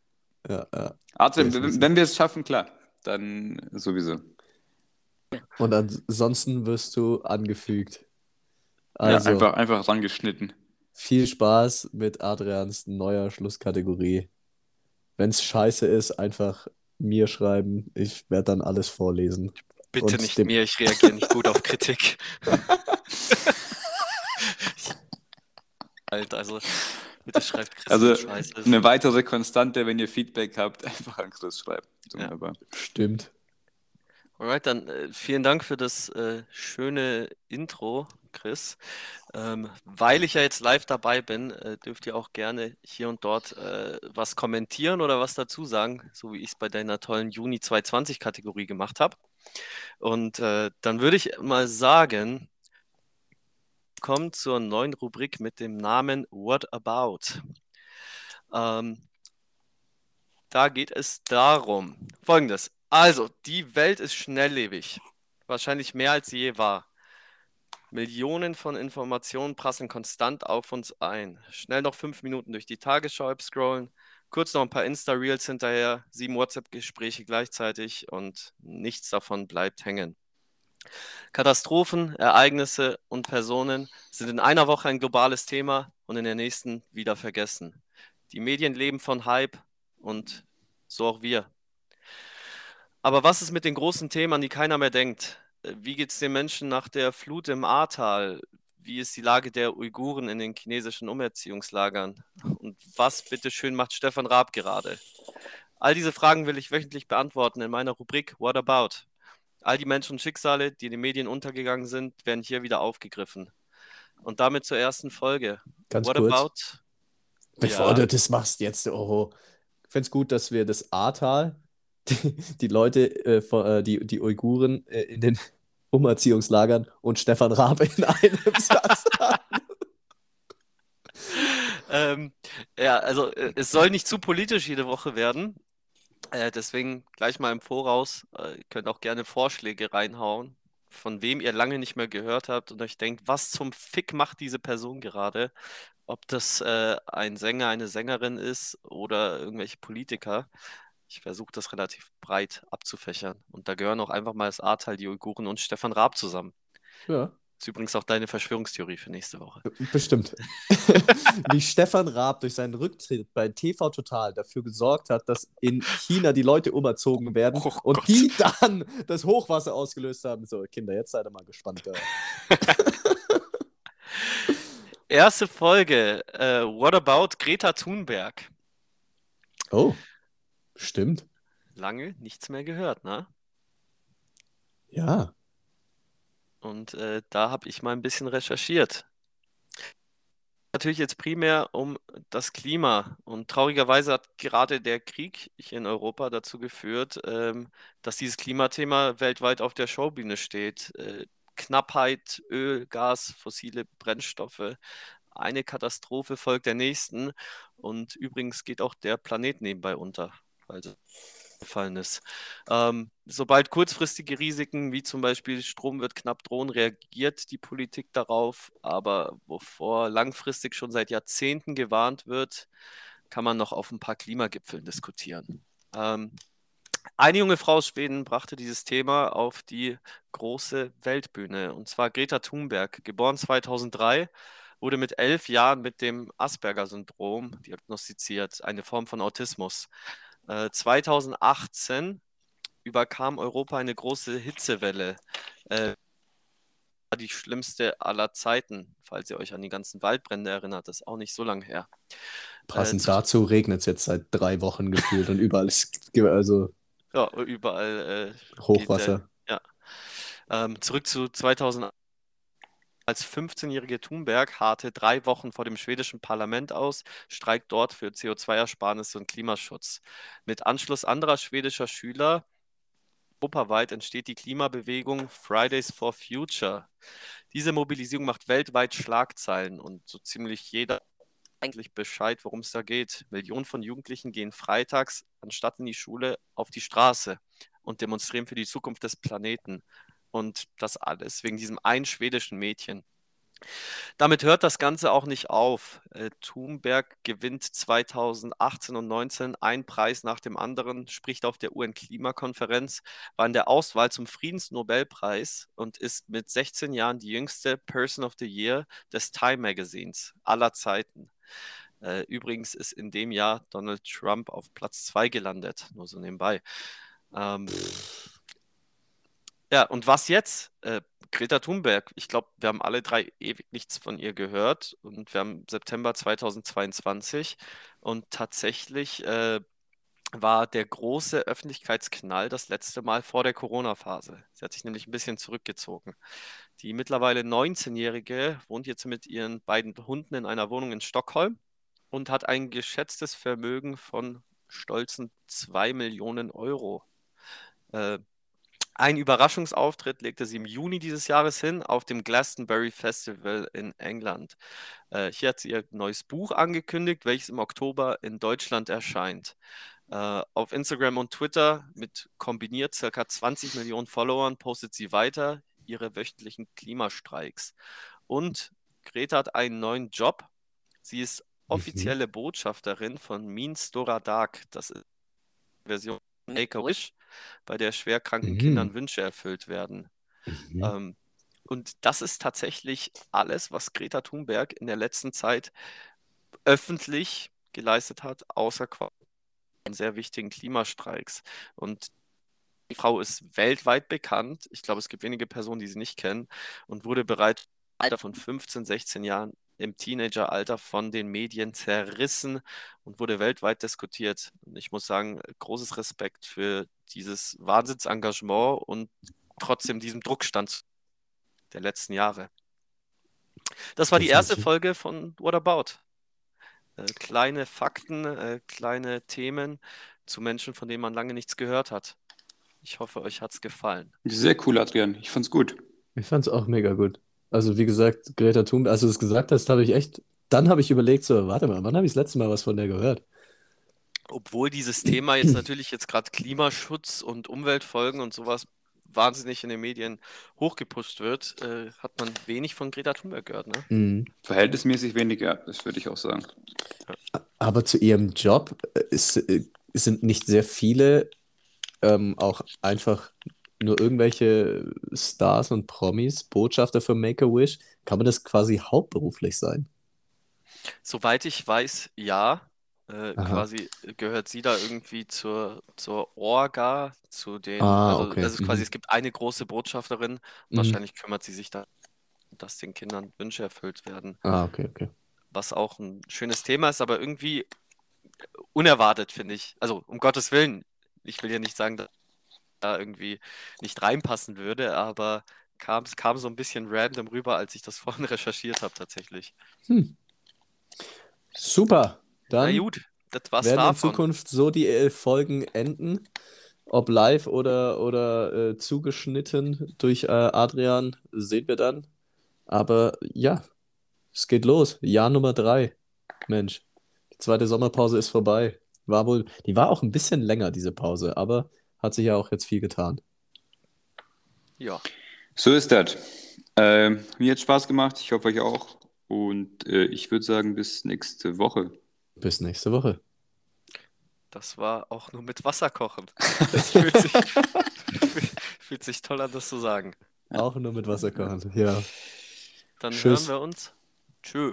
ja, ja. Adrian, Definitiv. wenn, wenn wir es schaffen, klar, dann sowieso. Und ansonsten wirst du angefügt. Ja, Also, einfach, einfach rangeschnitten. viel Spaß mit Adrians neuer Schlusskategorie. Wenn es scheiße ist, einfach mir schreiben. Ich werde dann alles vorlesen. Bitte nicht dem- mir, ich reagiere nicht gut auf Kritik. [LAUGHS] Alter, also bitte schreibt Chris Also, Scheiße. Eine weitere Konstante, wenn ihr Feedback habt, [LAUGHS] einfach an Chris schreiben. Wunderbar. Stimmt. Alright, dann äh, vielen Dank für das äh, schöne Intro, Chris. Ähm, weil ich ja jetzt live dabei bin, äh, dürft ihr auch gerne hier und dort äh, was kommentieren oder was dazu sagen, so wie ich es bei deiner tollen Juni 2020-Kategorie gemacht habe. Und äh, dann würde ich mal sagen, kommt zur neuen Rubrik mit dem Namen What About? Ähm, da geht es darum. Folgendes. Also, die Welt ist schnelllebig. Wahrscheinlich mehr als sie je war. Millionen von Informationen prasseln konstant auf uns ein. Schnell noch fünf Minuten durch die Tagesschau-App scrollen, kurz noch ein paar Insta-Reels hinterher, sieben WhatsApp-Gespräche gleichzeitig und nichts davon bleibt hängen. Katastrophen, Ereignisse und Personen sind in einer Woche ein globales Thema und in der nächsten wieder vergessen. Die Medien leben von Hype und so auch wir. Aber was ist mit den großen Themen, an die keiner mehr denkt? Wie geht es den Menschen nach der Flut im Ahrtal? Wie ist die Lage der Uiguren in den chinesischen Umerziehungslagern? Und was bitteschön macht Stefan Raab gerade? All diese Fragen will ich wöchentlich beantworten in meiner Rubrik What About? All die Menschen und Schicksale, die in den Medien untergegangen sind, werden hier wieder aufgegriffen. Und damit zur ersten Folge. Ganz What kurz. About? Bevor Ja. du das machst jetzt, oh. Ich fände es gut, dass wir das Ahrtal, die, die Leute, äh, von, äh, die, die Uiguren äh, in den [LAUGHS] Umerziehungslagern und Stefan Raab in einem [LAUGHS] Satz haben. Ähm, ja, also äh, es soll nicht zu politisch jede Woche werden. Äh, deswegen gleich mal im Voraus. Ihr könnt auch gerne Vorschläge reinhauen, von wem ihr lange nicht mehr gehört habt und euch denkt, was zum Fick macht diese Person gerade? Ob das ein Sänger, eine Sängerin ist oder irgendwelche Politiker. Ich versuche das relativ breit abzufächern. Und da gehören auch einfach mal das Ahrtal, die Uiguren und Stefan Raab zusammen. Ja, ist übrigens auch deine Verschwörungstheorie für nächste Woche. bestimmt. [LAUGHS] Wie Stefan Raab durch seinen Rücktritt bei TV Total dafür gesorgt hat, dass in China die Leute umerzogen werden Oh und Gott. die dann das Hochwasser ausgelöst haben. So, Kinder, jetzt seid ihr mal gespannt. [LAUGHS] Erste Folge, äh, What About Greta Thunberg? Oh, stimmt. Lange nichts mehr gehört, ne? Ja. Und äh, da habe ich mal ein bisschen recherchiert. Natürlich jetzt primär um das Klima. Und traurigerweise hat gerade der Krieg hier in Europa dazu geführt, ähm, dass dieses Klimathema weltweit auf der Showbühne steht. Äh, Knappheit, Öl, Gas, fossile Brennstoffe. Eine Katastrophe folgt der nächsten. Und übrigens geht auch der Planet nebenbei unter. Also gefallen ist. Ähm, sobald kurzfristige Risiken wie zum Beispiel Strom wird knapp drohen, reagiert die Politik darauf. Aber wovor langfristig schon seit Jahrzehnten gewarnt wird, kann man noch auf ein paar Klimagipfeln diskutieren. Ähm, eine junge Frau aus Schweden brachte dieses Thema auf die große Weltbühne, und zwar Greta Thunberg, geboren 2003, wurde mit elf Jahren mit dem Asperger-Syndrom diagnostiziert, eine Form von Autismus. Äh, 2018 überkam Europa eine große Hitzewelle. Äh, die schlimmste aller Zeiten, falls ihr euch an die ganzen Waldbrände erinnert, das ist auch nicht so lange her. Passend Äh, dazu regnet es jetzt seit drei Wochen gefühlt und überall ist also Ja, überall äh, Hochwasser. Ähm, zurück zu 2000. Als 15-jährige Thunberg harrte drei Wochen vor dem schwedischen Parlament aus, streikt dort für CO2-Ersparnisse und Klimaschutz. Mit Anschluss anderer schwedischer Schüler europaweit entsteht die Klimabewegung Fridays for Future. Diese Mobilisierung macht weltweit Schlagzeilen und so ziemlich jeder eigentlich Bescheid, worum es da geht. Millionen von Jugendlichen gehen freitags anstatt in die Schule auf die Straße und demonstrieren für die Zukunft des Planeten. Und das alles wegen diesem einen schwedischen Mädchen. Damit hört das Ganze auch nicht auf. Äh, Thunberg gewinnt 2018 und 19 einen Preis nach dem anderen, spricht auf der UN-Klimakonferenz, war in der Auswahl zum Friedensnobelpreis und ist mit 16 Jahren die jüngste Person of the Year des Time Magazins aller Zeiten. Äh, übrigens ist in dem Jahr Donald Trump auf Platz 2 gelandet, nur so nebenbei. Ähm, ja, und was jetzt? Äh, Greta Thunberg, ich glaube, wir haben alle drei ewig nichts von ihr gehört und wir haben September 2022 und tatsächlich äh, war der große Öffentlichkeitsknall das letzte Mal vor der Corona-Phase. Sie hat sich nämlich ein bisschen zurückgezogen. Die mittlerweile 19-Jährige wohnt jetzt mit ihren beiden Hunden in einer Wohnung in Stockholm und hat ein geschätztes Vermögen von stolzen 2 Millionen Euro. Äh, ein Überraschungsauftritt legte sie im Juni dieses Jahres hin auf dem Glastonbury Festival in England. Äh, hier hat sie ihr neues Buch angekündigt, welches im Oktober in Deutschland erscheint. Äh, auf Instagram und Twitter mit kombiniert ca. 20 Millionen Followern postet sie weiter ihre wöchentlichen Klimastreiks. Und Greta hat einen neuen Job. Sie ist offizielle Botschafterin von Means Dora Dark. Das ist die Version Make-A-Wish, bei der schwerkranken Mhm. Kindern Wünsche erfüllt werden. Mhm. Ähm, und das ist tatsächlich alles, was Greta Thunberg in der letzten Zeit öffentlich geleistet hat, außer sehr wichtigen Klimastreiks. Und die Frau ist weltweit bekannt. Ich glaube, es gibt wenige Personen, die sie nicht kennen und wurde bereits im Alter von 15, 16 Jahren im Teenageralter von den Medien zerrissen und wurde weltweit diskutiert. Und ich muss sagen, großes Respekt für dieses Wahnsinnsengagement und trotzdem diesem Druckstand der letzten Jahre. Das war die erste Folge von What About? Äh, kleine Fakten, äh, kleine Themen zu Menschen, von denen man lange nichts gehört hat. Ich hoffe, euch hat es gefallen. Sehr cool, Adrian. Ich fand's gut. Ich fand's auch mega gut. Also, wie gesagt, Greta Thunberg, als du es gesagt hast, habe ich echt, dann habe ich überlegt, so, warte mal, wann habe ich das letzte Mal was von der gehört? Obwohl dieses Thema jetzt natürlich jetzt gerade Klimaschutz und Umweltfolgen und sowas wahnsinnig in den Medien hochgepusht wird, äh, hat man wenig von Greta Thunberg gehört. Ne? Mhm. Verhältnismäßig weniger, das würde ich auch sagen. Aber zu ihrem Job äh, ist, äh, sind nicht sehr viele ähm, auch einfach nur irgendwelche Stars und Promis, Botschafter für Make-A-Wish. Kann man das quasi hauptberuflich sein? Soweit ich weiß, ja. Äh, quasi gehört sie da irgendwie zur, zur Orga, zu den, Ah, also, okay. also quasi Mhm. es gibt eine große Botschafterin. Mhm. Wahrscheinlich kümmert sie sich da, dass den Kindern Wünsche erfüllt werden. Ah, okay, okay. Was auch ein schönes Thema ist, aber irgendwie unerwartet, finde ich. Also um Gottes Willen, ich will ja nicht sagen, dass da irgendwie nicht reinpassen würde, aber kam, es kam so ein bisschen random rüber, als ich das [LAUGHS] vorhin recherchiert habe, tatsächlich. Hm. Super. Na Dann gut, das war's werden in davon. Zukunft so die äh, Folgen enden. Ob live oder, oder äh, zugeschnitten durch äh, Adrian, sehen wir dann. Aber ja, es geht los. Jahr Nummer drei. Mensch, die zweite Sommerpause ist vorbei. War wohl, die war auch ein bisschen länger, diese Pause, aber hat sich ja auch jetzt viel getan. Ja, So ist das. Ähm, mir hat Spaß gemacht, ich hoffe euch auch. Und äh, ich würde sagen, bis nächste Woche. Bis nächste Woche. das war auch nur mit Wasser kochen. Das fühlt sich, [LAUGHS] fühlt sich toll an, das zu sagen. Auch nur mit Wasser kochen. Ja. Dann Tschüss. hören wir uns. Tschö.